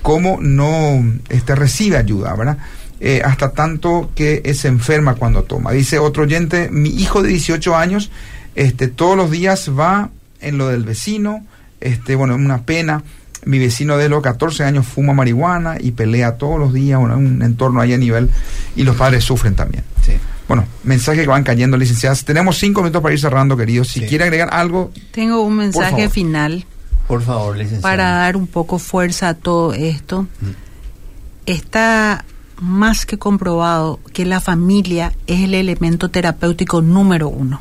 cómo no este, recibe ayuda, ¿verdad? Eh, hasta tanto que eh, se enferma cuando toma. Dice otro oyente, mi hijo de 18 años, este, todos los días va en lo del vecino, este, bueno, es una pena. Mi vecino de los 14 años fuma marihuana y pelea todos los días, bueno, un entorno ahí a nivel, y los padres sufren también. Bueno, mensajes que van cayendo, licenciadas. Tenemos cinco minutos para ir cerrando, queridos. Si quiere agregar algo, Tengo un mensaje final Por favor, licenciada. para dar un poco fuerza a todo esto. Está más que comprobado que la familia es el elemento terapéutico número uno.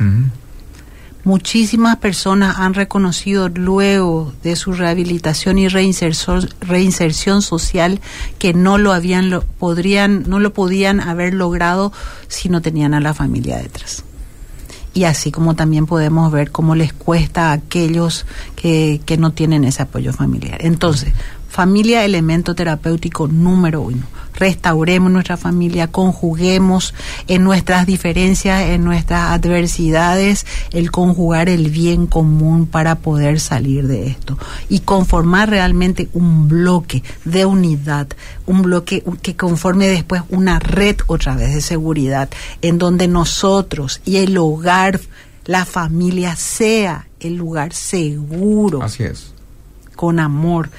Muchísimas personas han reconocido luego de su rehabilitación y reinserción, reinserción social que no lo habían lo, podrían no lo podían haber logrado si no tenían a la familia detrás. Y así como también podemos ver cómo les cuesta a aquellos que, que no tienen ese apoyo familiar. Entonces, Familia, elemento terapéutico número uno. Restauremos nuestra familia, conjuguemos en nuestras diferencias, en nuestras adversidades, el conjugar el bien común para poder salir de esto y conformar realmente un bloque de unidad, un bloque que conforme después una red otra vez de seguridad, en donde nosotros y el hogar, la familia sea el lugar seguro. Así es. Con amor.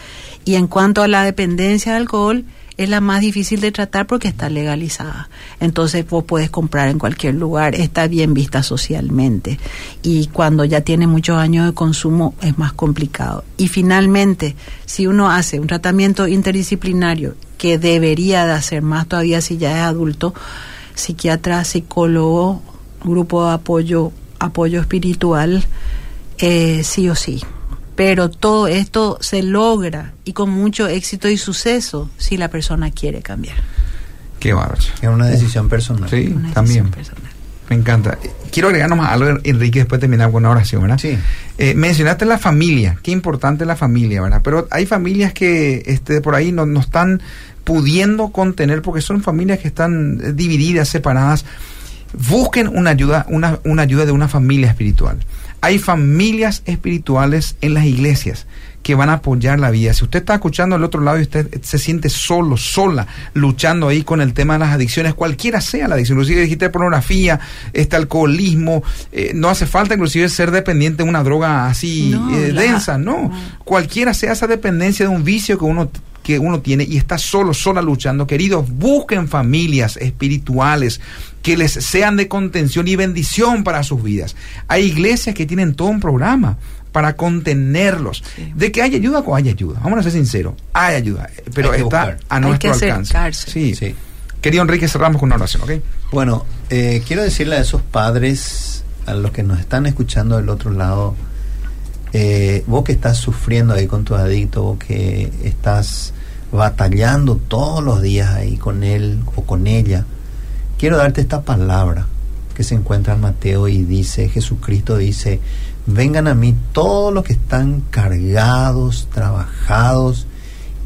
Y en cuanto a la dependencia de alcohol, es la más difícil de tratar porque está legalizada. Entonces vos puedes comprar en cualquier lugar, está bien vista socialmente. Y cuando ya tiene muchos años de consumo es más complicado. Y finalmente, si uno hace un tratamiento interdisciplinario, que debería de hacer más todavía si ya es adulto, psiquiatra, psicólogo, grupo de apoyo, apoyo espiritual, eh, sí o sí pero todo esto se logra y con mucho éxito y suceso si la persona quiere cambiar. Qué bárbaro. Es una decisión personal. Sí, también. Me encanta. Quiero agregar nomás algo, Enrique, después de terminar con una oración, ¿verdad? Sí. Eh, mencionaste la familia, qué importante la familia, ¿verdad? Pero hay familias que este, por ahí no, no están pudiendo contener porque son familias que están eh, divididas, separadas. Busquen una ayuda, una, una ayuda de una familia espiritual. Hay familias espirituales en las iglesias que van a apoyar la vida. Si usted está escuchando al otro lado y usted se siente solo, sola, luchando ahí con el tema de las adicciones, cualquiera sea la adicción, inclusive dijiste pornografía, este alcoholismo, eh, no hace falta inclusive ser dependiente de una droga así eh, densa, no. Cualquiera sea esa dependencia de un vicio que uno que uno tiene y está solo, sola luchando. Queridos, busquen familias espirituales que les sean de contención y bendición para sus vidas. Hay iglesias que tienen todo un programa para contenerlos. De que hay ayuda o hay ayuda. Vamos a ser sinceros. Hay ayuda, pero está a nuestro alcance. Sí. sí. Querido Enrique, cerramos con una oración, ¿ok? Bueno, eh, quiero decirle a esos padres, a los que nos están escuchando del otro lado, eh, vos que estás sufriendo ahí con tu adicto, vos que estás batallando todos los días ahí con él o con ella, quiero darte esta palabra que se encuentra en Mateo y dice, Jesucristo dice, vengan a mí todos los que están cargados, trabajados,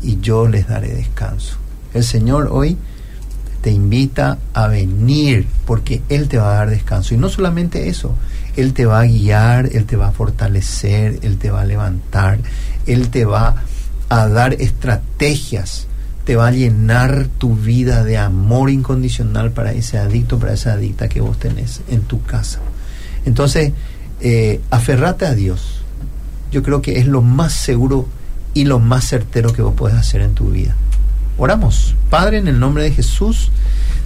y yo les daré descanso. El Señor hoy te invita a venir porque Él te va a dar descanso. Y no solamente eso, Él te va a guiar, Él te va a fortalecer, Él te va a levantar, Él te va a dar estrategias, te va a llenar tu vida de amor incondicional para ese adicto, para esa adicta que vos tenés en tu casa. Entonces, eh, aferrate a Dios. Yo creo que es lo más seguro y lo más certero que vos puedes hacer en tu vida. Oramos. Padre, en el nombre de Jesús,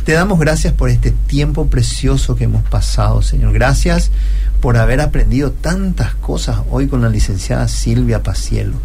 te damos gracias por este tiempo precioso que hemos pasado, Señor. Gracias por haber aprendido tantas cosas hoy con la licenciada Silvia Pacielo.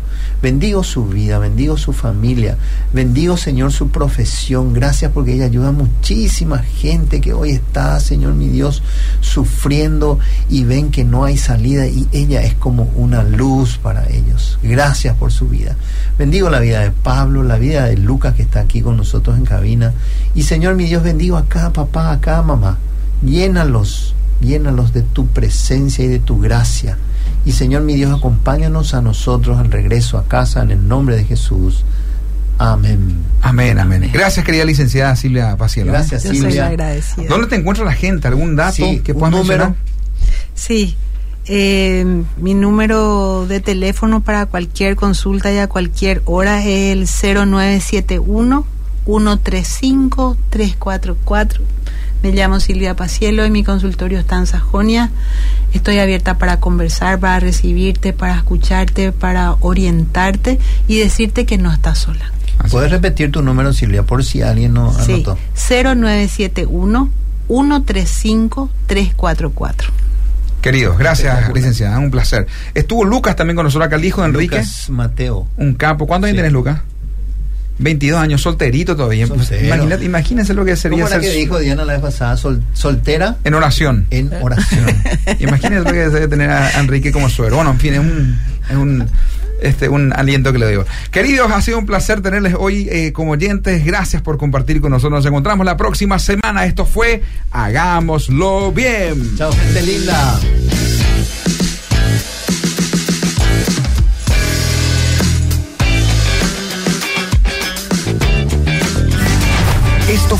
Bendigo su vida, bendigo su familia, bendigo, Señor, su profesión. Gracias porque ella ayuda a muchísima gente que hoy está, Señor mi Dios, sufriendo y ven que no hay salida y ella es como una luz para ellos. Gracias por su vida. Bendigo la vida de Pablo, la vida de Lucas que está aquí con nosotros en cabina. Y, Señor mi Dios, bendigo a cada papá, a cada mamá. Llénalos, llénalos de tu presencia y de tu gracia y Señor mi Dios, acompáñanos a nosotros al regreso a casa en el nombre de Jesús. Amén. Amén, amén. Gracias, querida licenciada Silvia Pacielo. Gracias, Yo Silvia. Soy agradecida. ¿Dónde te encuentra la gente? ¿Algún dato que puedas mencionar? Sí. Eh, mi número de teléfono para cualquier consulta y a cualquier hora es el 0971 135 344 me llamo Silvia Pacielo y mi consultorio está en Sajonia. Estoy abierta para conversar, para recibirte, para escucharte, para orientarte y decirte que no estás sola. ¿Puedes repetir tu número, Silvia, por si alguien no anotó? Sí, 0971 135 344. Queridos, gracias, licenciada, un placer. Estuvo Lucas también con nosotros acá, el hijo de Enrique. Lucas Mateo. Un capo. ¿Cuántos años tienes, Lucas? 22 años, solterito todavía. Pues, imagínate, imagínense lo que sería ¿Cómo era que dijo Diana la vez pasada? soltera. En oración. En oración. imagínense lo que debe tener a Enrique como suero. Bueno, en fin, es un, es un, este, un aliento que le digo. Queridos, ha sido un placer tenerles hoy eh, como oyentes. Gracias por compartir con nosotros. Nos encontramos la próxima semana. Esto fue Hagámoslo Bien. Chao, gente linda.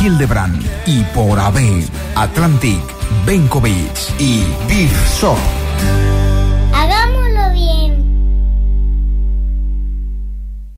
Hildebrand y por AB, Atlantic, Benkovic y Big Shop.